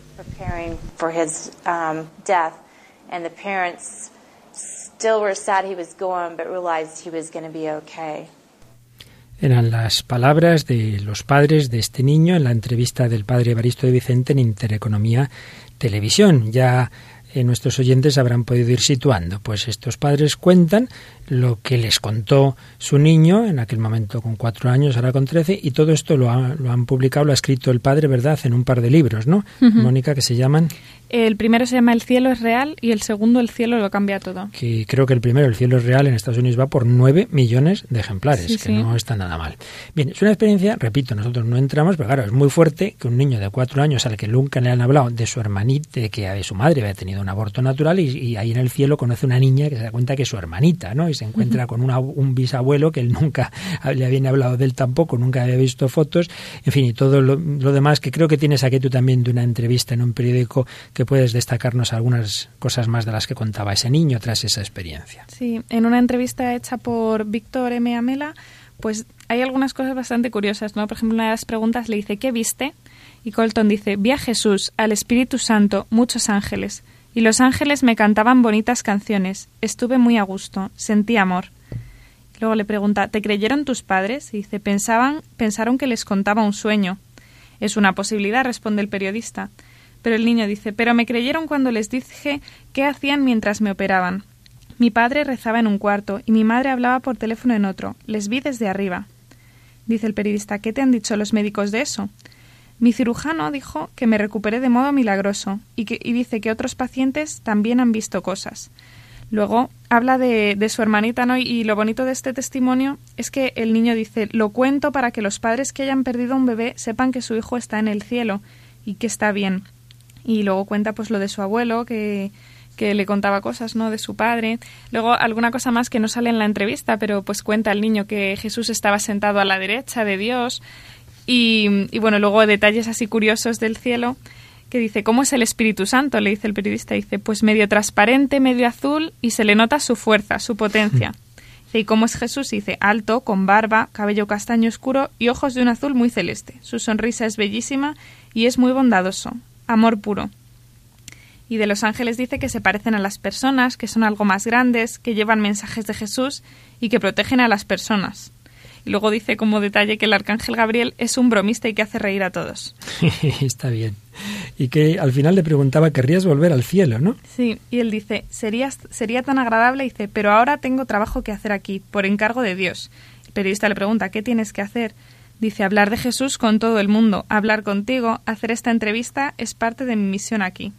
Eran las palabras de los padres de este niño en la entrevista del padre Evaristo de Vicente en Intereconomía Televisión. Ya eh, nuestros oyentes habrán podido ir situando. Pues estos padres cuentan lo que les contó su niño, en aquel momento con cuatro años, ahora con trece, y todo esto lo, lo han publicado, lo ha escrito el padre, ¿verdad?, en un par de libros, ¿no? Mónica, que se llaman... El primero se llama El cielo es real y el segundo El cielo lo cambia todo. Que creo que el primero, El cielo es real, en Estados Unidos va por nueve millones de ejemplares, que no está nada mal. Bien, es una experiencia, repito, nosotros no entramos, pero claro, es muy fuerte que un niño de cuatro años al que nunca le han hablado de su hermanita, de que de su madre había tenido un aborto natural y, y, ahí en el cielo conoce una niña que se da cuenta que es su hermanita, ¿no? Y se encuentra con un bisabuelo que él nunca [laughs] le había hablado de él tampoco, nunca había visto fotos, en fin, y todo lo, demás que creo que tienes aquí tú también de una entrevista en un periódico que puedes destacarnos algunas cosas más de las que contaba ese niño tras esa experiencia. Sí, en una entrevista hecha por Víctor M. Amela, pues hay algunas cosas bastante curiosas, ¿no? Por ejemplo, una de las preguntas le dice, ¿qué viste? Y Colton dice, vi a Jesús, al Espíritu Santo, muchos ángeles. Y los ángeles me cantaban bonitas canciones. Estuve muy a gusto. Sentí amor. Luego le pregunta, ¿te creyeron tus padres? Y dice, pensaban, pensaron que les contaba un sueño. Es una posibilidad, responde el periodista. Pero el niño dice, pero me creyeron cuando les dije qué hacían mientras me operaban. Mi padre rezaba en un cuarto y mi madre hablaba por teléfono en otro. Les vi desde arriba. Dice el periodista, ¿qué te han dicho los médicos de eso? Mi cirujano dijo que me recuperé de modo milagroso y, que, dice que otros pacientes también han visto cosas. Luego habla de, de, su hermanita, ¿no? Y lo bonito de este testimonio es que el niño dice, lo cuento para que los padres que hayan perdido un bebé sepan que su hijo está en el cielo y que está bien. Y luego cuenta pues lo de su abuelo, que, que le contaba cosas, ¿no? De su padre. Luego alguna cosa más que no sale en la entrevista, pero pues cuenta el niño que Jesús estaba sentado a la derecha de Dios y, bueno, luego detalles así curiosos del cielo que dice, ¿cómo es el Espíritu Santo? Le dice el periodista. Dice, pues medio transparente, medio azul y se le nota su fuerza, su potencia. Dice, ¿y cómo es Jesús? Dice, alto, con barba, cabello castaño oscuro y ojos de un azul muy celeste. Su sonrisa es bellísima y es muy bondadoso. Amor puro. Y de los ángeles dice que se parecen a las personas, que son algo más grandes, que llevan mensajes de Jesús y que protegen a las personas. Y Luego dice como detalle que el arcángel Gabriel es un bromista y que hace reír a todos. [laughs] Está bien. Y que al final le preguntaba, ¿querrías volver al cielo, no? Sí, y él dice, sería, sería tan agradable, dice, pero ahora tengo trabajo que hacer aquí, por encargo de Dios. El periodista le pregunta, ¿qué tienes que hacer? Dice, hablar de Jesús con todo el mundo, hablar contigo, hacer esta entrevista es parte de mi misión aquí.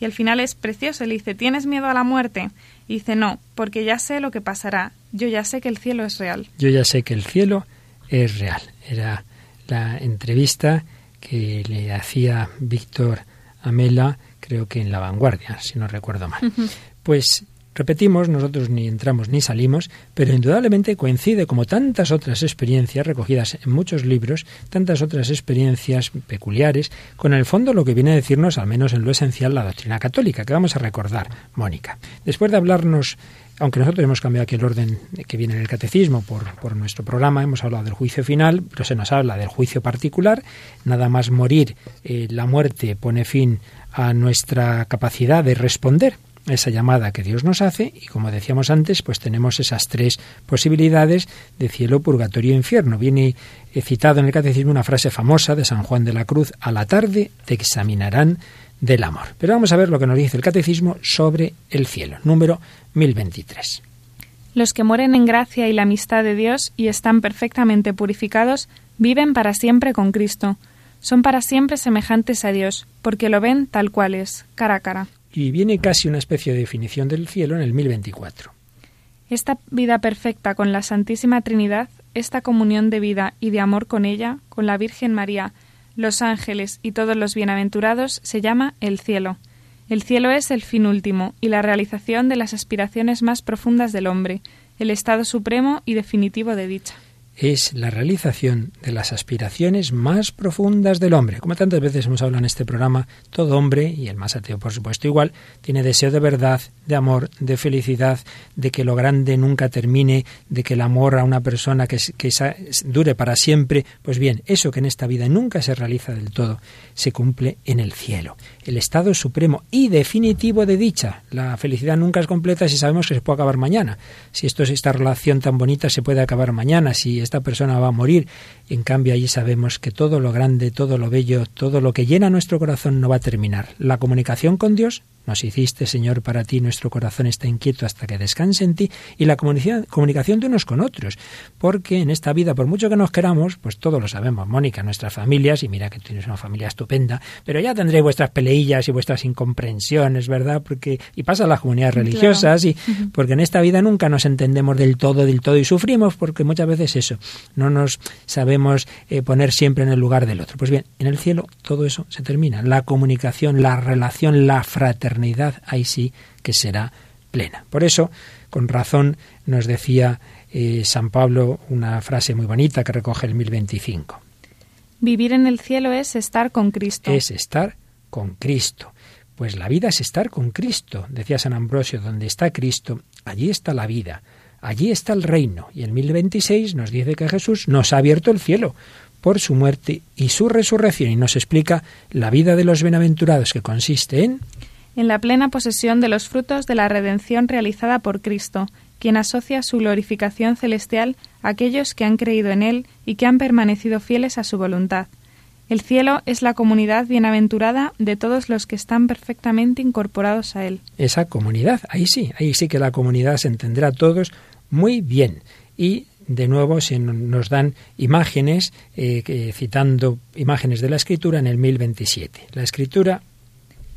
Y al final es precioso, le dice, ¿tienes miedo a la muerte? Y dice, no, porque ya sé lo que pasará, yo ya sé que el cielo es real. Yo ya sé que el cielo es real. Era la entrevista que le hacía Víctor Amela, creo que en La Vanguardia, si no recuerdo mal. Pues Repetimos, nosotros ni entramos ni salimos, pero indudablemente coincide, como tantas otras experiencias recogidas en muchos libros, tantas otras experiencias peculiares, con el fondo lo que viene a decirnos, al menos en lo esencial, la doctrina católica, que vamos a recordar, Mónica. Después de hablarnos aunque nosotros hemos cambiado aquí el orden que viene en el catecismo por, por, nuestro programa, hemos hablado del juicio final, pero se nos habla del juicio particular, nada más morir, eh, la muerte pone fin a nuestra capacidad de responder esa llamada que Dios nos hace y como decíamos antes, pues tenemos esas tres posibilidades de cielo, purgatorio e infierno. Viene citado en el catecismo una frase famosa de San Juan de la Cruz, a la tarde te examinarán del amor. Pero vamos a ver lo que nos dice el catecismo sobre el cielo, número 1023. Los que mueren en gracia y la amistad de Dios y están perfectamente purificados, viven para siempre con Cristo. Son para siempre semejantes a Dios, porque lo ven tal cual es, cara a cara y viene casi una especie de definición del cielo en el 1024. Esta vida perfecta con la Santísima Trinidad, esta comunión de vida y de amor con ella, con la Virgen María, los ángeles y todos los bienaventurados, se llama el cielo. El cielo es el fin último y la realización de las aspiraciones más profundas del hombre, el estado supremo y definitivo de dicha es la realización de las aspiraciones más profundas del hombre. Como tantas veces hemos hablado en este programa, todo hombre, y el más ateo por supuesto igual, tiene deseo de verdad, de amor, de felicidad, de que lo grande nunca termine, de que el amor a una persona que, que dure para siempre. Pues bien, eso que en esta vida nunca se realiza del todo, se cumple en el cielo. El estado supremo y definitivo de dicha. La felicidad nunca es completa si sabemos que se puede acabar mañana. Si esto es esta relación tan bonita se puede acabar mañana. Si esta persona va a morir. En cambio, allí sabemos que todo lo grande, todo lo bello, todo lo que llena nuestro corazón no va a terminar. La comunicación con Dios nos hiciste, Señor, para ti, nuestro corazón está inquieto hasta que descanse en ti, y la comunicación de unos con otros, porque en esta vida, por mucho que nos queramos, pues todos lo sabemos, Mónica, nuestras familias, y mira que tienes una familia estupenda, pero ya tendréis vuestras peleillas y vuestras incomprensiones, ¿verdad? Porque, y pasa a las comunidades religiosas, y porque en esta vida nunca nos entendemos del todo, del todo, y sufrimos, porque muchas veces eso, no nos sabemos eh, poner siempre en el lugar del otro. Pues bien, en el cielo todo eso se termina, la comunicación, la relación, la fraternidad, eternidad ahí sí que será plena. Por eso, con razón, nos decía eh, San Pablo una frase muy bonita que recoge el 1025. Vivir en el cielo es estar con Cristo. Es estar con Cristo. Pues la vida es estar con Cristo, decía San Ambrosio, donde está Cristo, allí está la vida, allí está el reino. Y el 1026 nos dice que Jesús nos ha abierto el cielo por su muerte y su resurrección y nos explica la vida de los bienaventurados que consiste en en la plena posesión de los frutos de la redención realizada por Cristo, quien asocia su glorificación celestial a aquellos que han creído en Él y que han permanecido fieles a su voluntad. El cielo es la comunidad bienaventurada de todos los que están perfectamente incorporados a Él. Esa comunidad, ahí sí, ahí sí que la comunidad se entenderá a todos muy bien. Y de nuevo se nos dan imágenes, eh, citando imágenes de la Escritura en el 1027. La Escritura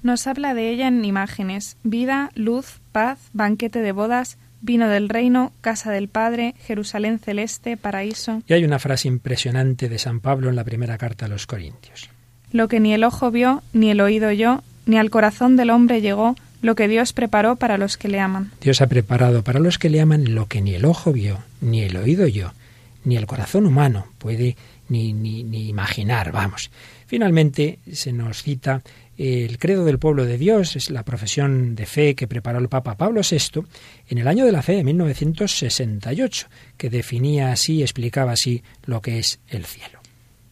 nos habla de ella en imágenes, vida, luz, paz, banquete de bodas, vino del reino, casa del Padre, Jerusalén celeste, paraíso. Y hay una frase impresionante de San Pablo en la primera carta a los Corintios. Lo que ni el ojo vio, ni el oído oyó, ni al corazón del hombre llegó, lo que Dios preparó para los que le aman. Dios ha preparado para los que le aman lo que ni el ojo vio, ni el oído oyó, ni el corazón humano puede ni, ni, ni imaginar, vamos. Finalmente se nos cita el credo del pueblo de Dios es la profesión de fe que preparó el Papa Pablo VI en el año de la fe de 1968, que definía así, explicaba así lo que es el cielo.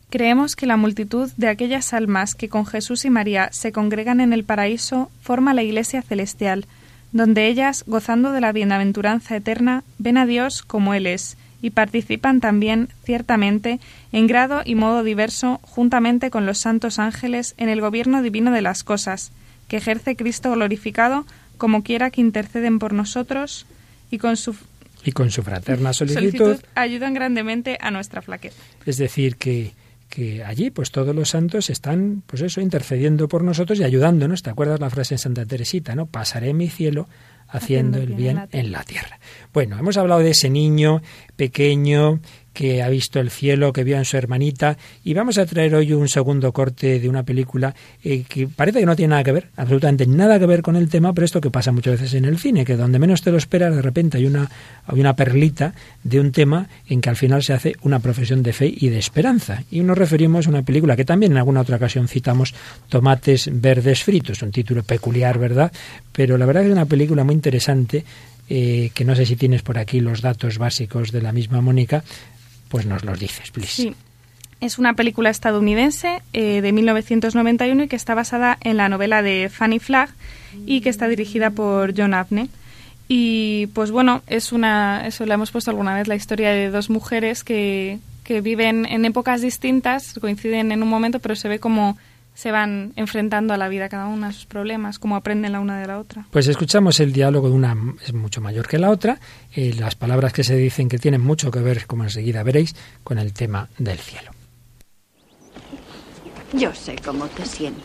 Creemos que la multitud de aquellas almas que con Jesús y María se congregan en el paraíso forma la Iglesia celestial, donde ellas, gozando de la bienaventuranza eterna, ven a Dios como Él es, y participan también, ciertamente, en grado y modo diverso, juntamente con los santos ángeles, en el gobierno divino de las cosas, que ejerce Cristo glorificado, como quiera que interceden por nosotros, y con su y con su fraterna solicitud, ayudan grandemente a nuestra flaqueza. Es decir, que, que allí pues todos los santos están pues eso intercediendo por nosotros y ayudándonos. ¿Te acuerdas la frase en Santa Teresita, no? Pasaré mi cielo haciendo, el bien en la tierra. Bueno, hemos hablado de ese niño pequeño que ha visto el cielo, que vio en su hermanita. Y vamos a traer hoy un segundo corte de una película eh, que parece que no tiene nada que ver, absolutamente nada que ver con el tema, pero esto que pasa muchas veces en el cine, que donde menos te lo esperas, de repente hay una, hay una perlita de un tema en que al final se hace una profesión de fe y de esperanza. Y nos referimos a una película que también en alguna otra ocasión citamos, Tomates Verdes Fritos, un título peculiar, ¿verdad? Pero la verdad es una película muy interesante. Eh, que no sé si tienes por aquí los datos básicos de la misma Mónica, pues nos los dices, please. Sí. Es una película estadounidense eh, de 1991 y que está basada en la novela de Fanny Flagg y que está dirigida por John Abney. Y pues bueno, es una, eso le hemos puesto alguna vez, la historia de dos mujeres que, que viven en épocas distintas, coinciden en un momento, pero se ve como se van enfrentando a la vida cada una, a sus problemas, cómo aprenden la una de la otra. Pues escuchamos el diálogo de una, es mucho mayor que la otra, y las palabras que se dicen que tienen mucho que ver, como enseguida veréis, con el tema del cielo. Yo sé cómo te sientes.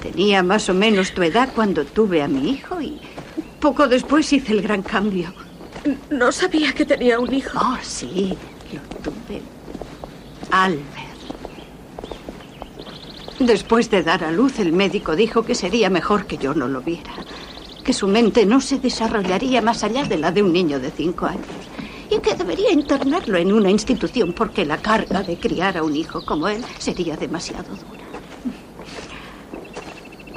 Tenía más o menos tu edad cuando tuve a mi hijo y poco después hice el gran cambio. No sabía que tenía un hijo. Oh, sí, lo tuve. Albert. Después de dar a luz, el médico dijo que sería mejor que yo no lo viera, que su mente no se desarrollaría más allá de la de un niño de cinco años y que debería internarlo en una institución porque la carga de criar a un hijo como él sería demasiado dura.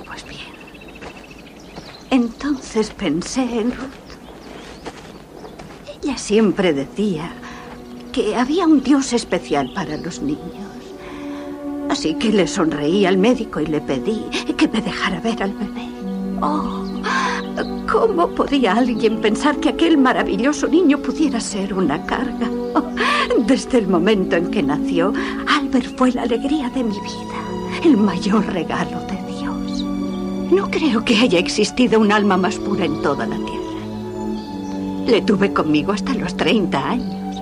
Pues bien, entonces pensé en Ruth. Ella siempre decía que había un Dios especial para los niños Así que le sonreí al médico y le pedí que me dejara ver al bebé. Oh, ¿cómo podía alguien pensar que aquel maravilloso niño pudiera ser una carga? Oh, desde el momento en que nació, Albert fue la alegría de mi vida, el mayor regalo de Dios. No creo que haya existido un alma más pura en toda la tierra. Le tuve conmigo hasta los 30 años,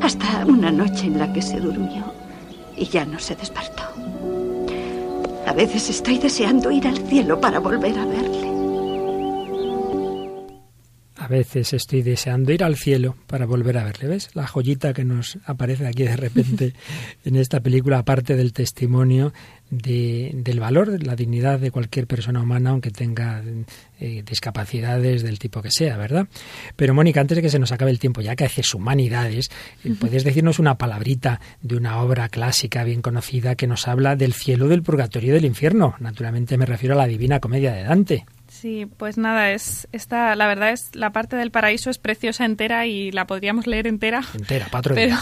hasta una noche en la que se durmió y ya no se despertó. A veces estoy deseando ir al cielo para volver a verle. Veces estoy deseando ir al cielo para volver a verle. ¿Ves? La joyita que nos aparece aquí de repente [laughs] en esta película, aparte del testimonio de, del valor, la dignidad de cualquier persona humana, aunque tenga eh, discapacidades del tipo que sea, ¿verdad? Pero Mónica, antes de que se nos acabe el tiempo, ya que haces humanidades, eh, ¿puedes decirnos una palabrita de una obra clásica bien conocida que nos habla del cielo, del purgatorio y del infierno? Naturalmente me refiero a la Divina Comedia de Dante. Sí, pues nada, es esta, la verdad es la parte del paraíso es preciosa entera y la podríamos leer entera. Entera, patrón. Pero,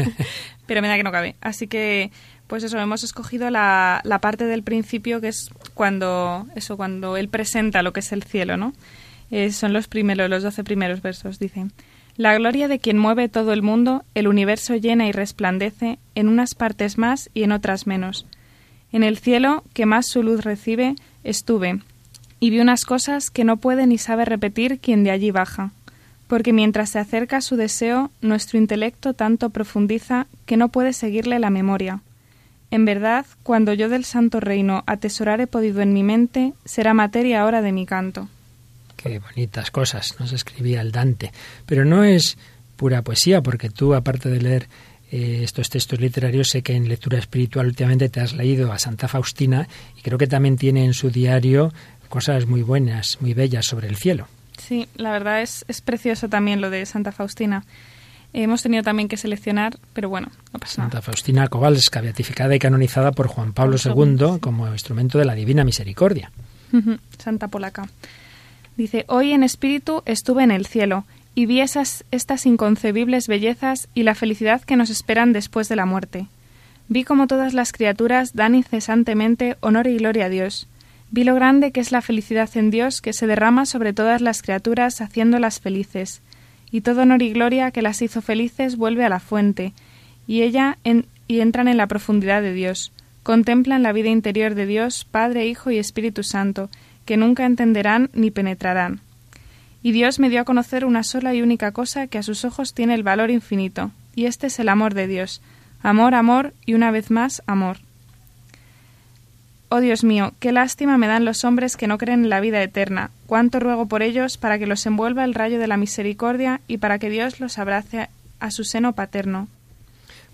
[laughs] pero me da que no cabe. Así que pues eso, hemos escogido la, la, parte del principio que es cuando, eso, cuando él presenta lo que es el cielo, ¿no? Eh, son los primeros, los doce primeros versos, dice. La gloria de quien mueve todo el mundo, el universo llena y resplandece, en unas partes más y en otras menos. En el cielo, que más su luz recibe, estuve, y vi unas cosas que no puede ni sabe repetir quien de allí baja, porque mientras se acerca su deseo, nuestro intelecto tanto profundiza que no puede seguirle la memoria en verdad, cuando yo del santo reino atesorar he podido en mi mente, será materia ahora de mi canto. Qué bonitas cosas nos escribía el Dante. Pero no es pura poesía, porque tú, aparte de leer eh, estos textos literarios, sé que en lectura espiritual últimamente te has leído a Santa Faustina y creo que también tiene en su diario cosas muy buenas, muy bellas sobre el cielo. Sí, la verdad es, es precioso también lo de Santa Faustina. Hemos tenido también que seleccionar, pero bueno, no pasa Santa Faustina Kowalska, beatificada y canonizada por Juan Pablo II como instrumento de la Divina Misericordia. Santa Polaca. Dice, hoy en espíritu estuve en el cielo y vi esas, estas inconcebibles bellezas y la felicidad que nos esperan después de la muerte. Vi como todas las criaturas dan incesantemente honor y gloria a Dios. Vi lo grande que es la felicidad en Dios que se derrama sobre todas las criaturas haciéndolas felices y todo honor y gloria que las hizo felices vuelve a la fuente, y ella y entran en la profundidad de Dios. Contemplan la vida interior de Dios, Padre, Hijo y Espíritu Santo, que nunca entenderán ni penetrarán. Y Dios me dio a conocer una sola y única cosa que a sus ojos tiene el valor infinito, y este es el amor de Dios. Amor, amor y una vez más amor. Oh Dios mío, qué lástima me dan los hombres que no creen en la vida eterna. Cuánto ruego por ellos para que los envuelva el rayo de la misericordia y para que Dios los abrace a su seno paterno.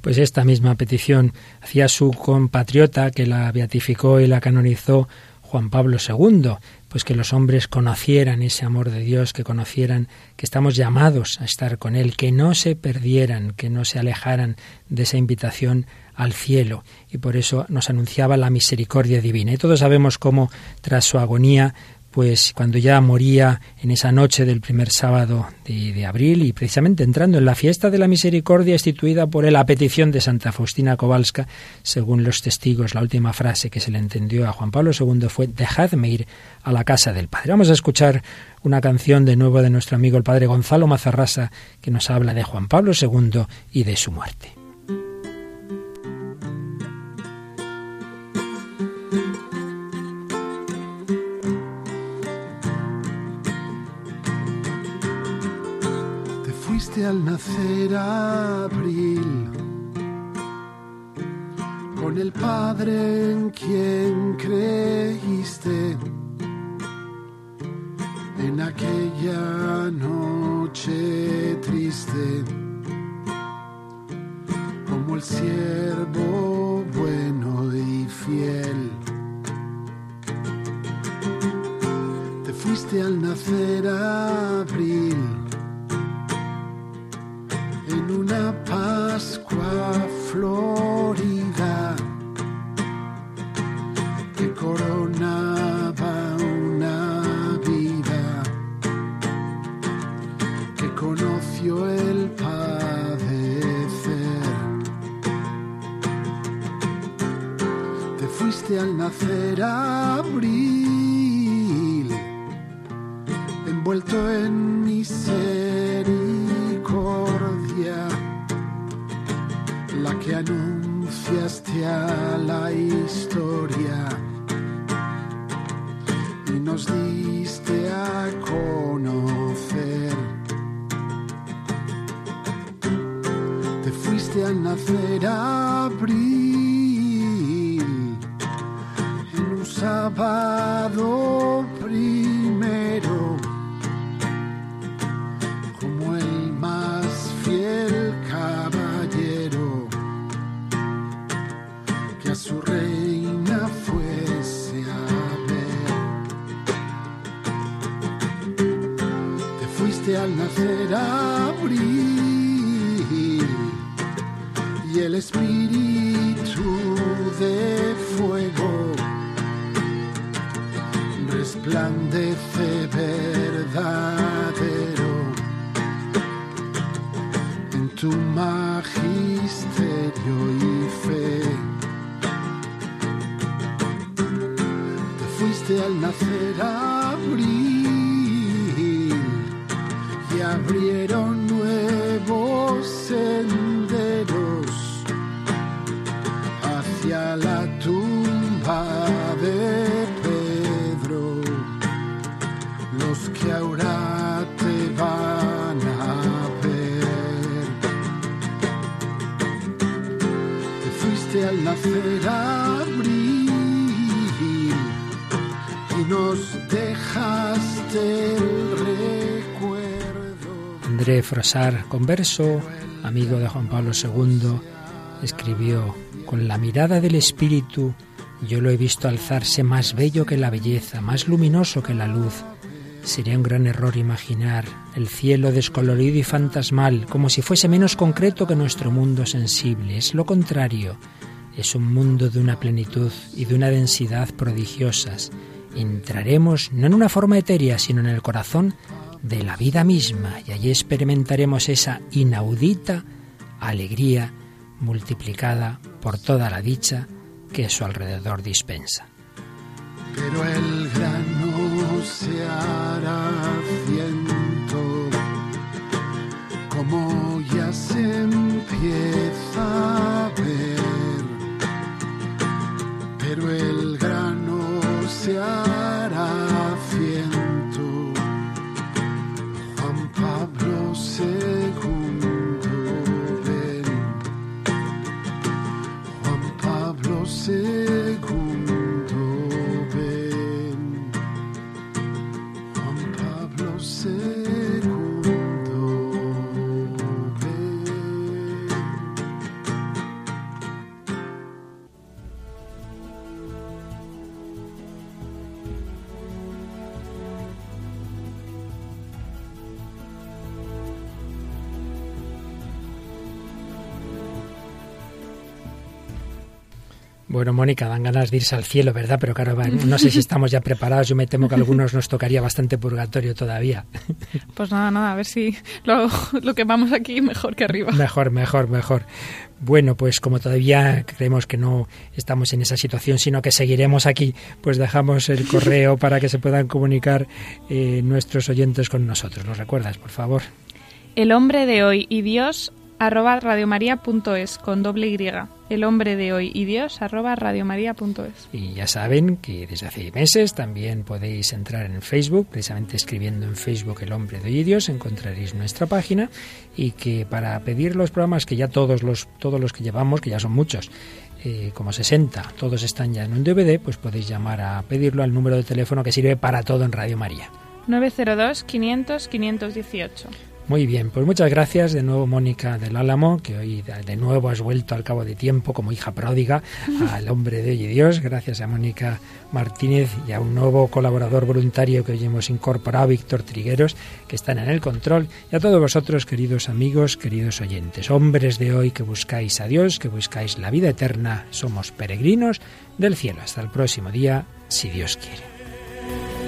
Pues esta misma petición hacía su compatriota que la beatificó y la canonizó Juan Pablo II, pues que los hombres conocieran ese amor de Dios, que conocieran que estamos llamados a estar con Él, que no se perdieran, que no se alejaran de esa invitación al cielo y por eso nos anunciaba la misericordia divina. Y todos sabemos cómo tras su agonía pues cuando ya moría en esa noche del primer sábado de, abril y precisamente entrando en la fiesta de la misericordia instituida por él a petición de Santa Faustina Kowalska, según los testigos, la última frase que se le entendió a Juan Pablo II fue dejadme ir a la casa del Padre. Vamos a escuchar una canción de nuevo de nuestro amigo el Padre Gonzalo Mazarrasa que nos habla de Juan Pablo II y de su muerte. Al nacer abril, con el Padre en quien creíste, en aquella noche triste, como el siervo bueno y fiel. Te fuiste al nacer abril una Pascua florida que coronaba una vida que conoció el padecer. Te fuiste al nacer abril, envuelto en misericordia anunciaste a la historia y nos diste a conocer. Te fuiste al nacer abril en un sábado fuiste nacer abril y el espíritu de fuego resplandece verdadero en tu magisterio y fe. al nacer abrieron nuevos senderos hacia la tumba de Pedro, los que ahora te van a ver. Te fuiste al nacer André Frosar, converso, amigo de Juan Pablo II, escribió, con la mirada del espíritu yo lo he visto alzarse más bello que la belleza, más luminoso que la luz. Sería un gran error imaginar el cielo descolorido y fantasmal, como si fuese menos concreto que nuestro mundo sensible. Es lo contrario. Es un mundo de una plenitud y de una densidad prodigiosas entraremos no en una forma etérea, sino en el corazón de la vida misma y allí experimentaremos esa inaudita alegría multiplicada por toda la dicha que su alrededor dispensa. Pero el grano se hará ciento como ya se empieza Bueno, Mónica, dan ganas de irse al cielo, ¿verdad? Pero claro, no sé si [laughs] estamos ya preparados. Yo me temo que a algunos nos tocaría bastante purgatorio todavía. [laughs] Pues nada, nada, a ver si lo, [laughs] lo quemamos aquí mejor que arriba. Mejor, mejor, mejor. Bueno, pues como todavía creemos que no estamos en esa situación, sino que seguiremos aquí, pues dejamos el correo para que se puedan comunicar eh, nuestros oyentes con nosotros. ¿Lo recuerdas, por favor? El hombre de hoy y Dios arroba radiomaria.es con doble Y. El hombre de hoy y Dios arroba radiomaria.es. Y ya saben que desde hace meses también podéis entrar en Facebook, precisamente escribiendo en Facebook El hombre de hoy y Dios, encontraréis nuestra página y que para pedir los programas que ya todos los, todos los que llevamos, que ya son muchos, eh, como 60, todos están ya en un DVD, pues podéis llamar a pedirlo al número de teléfono que sirve para todo en Radio María. 902 500 518. Muy bien, pues muchas gracias de nuevo Mónica del Álamo, que hoy de nuevo has vuelto al cabo de tiempo como hija pródiga al [laughs] hombre de hoy y Dios. Gracias a Mónica Martínez y a un nuevo colaborador voluntario que hoy hemos incorporado, Víctor Trigueros, que están en el control. Y a todos vosotros, queridos amigos, queridos oyentes, hombres de hoy que buscáis a Dios, que buscáis la vida eterna, somos peregrinos del cielo. Hasta el próximo día, si Dios quiere.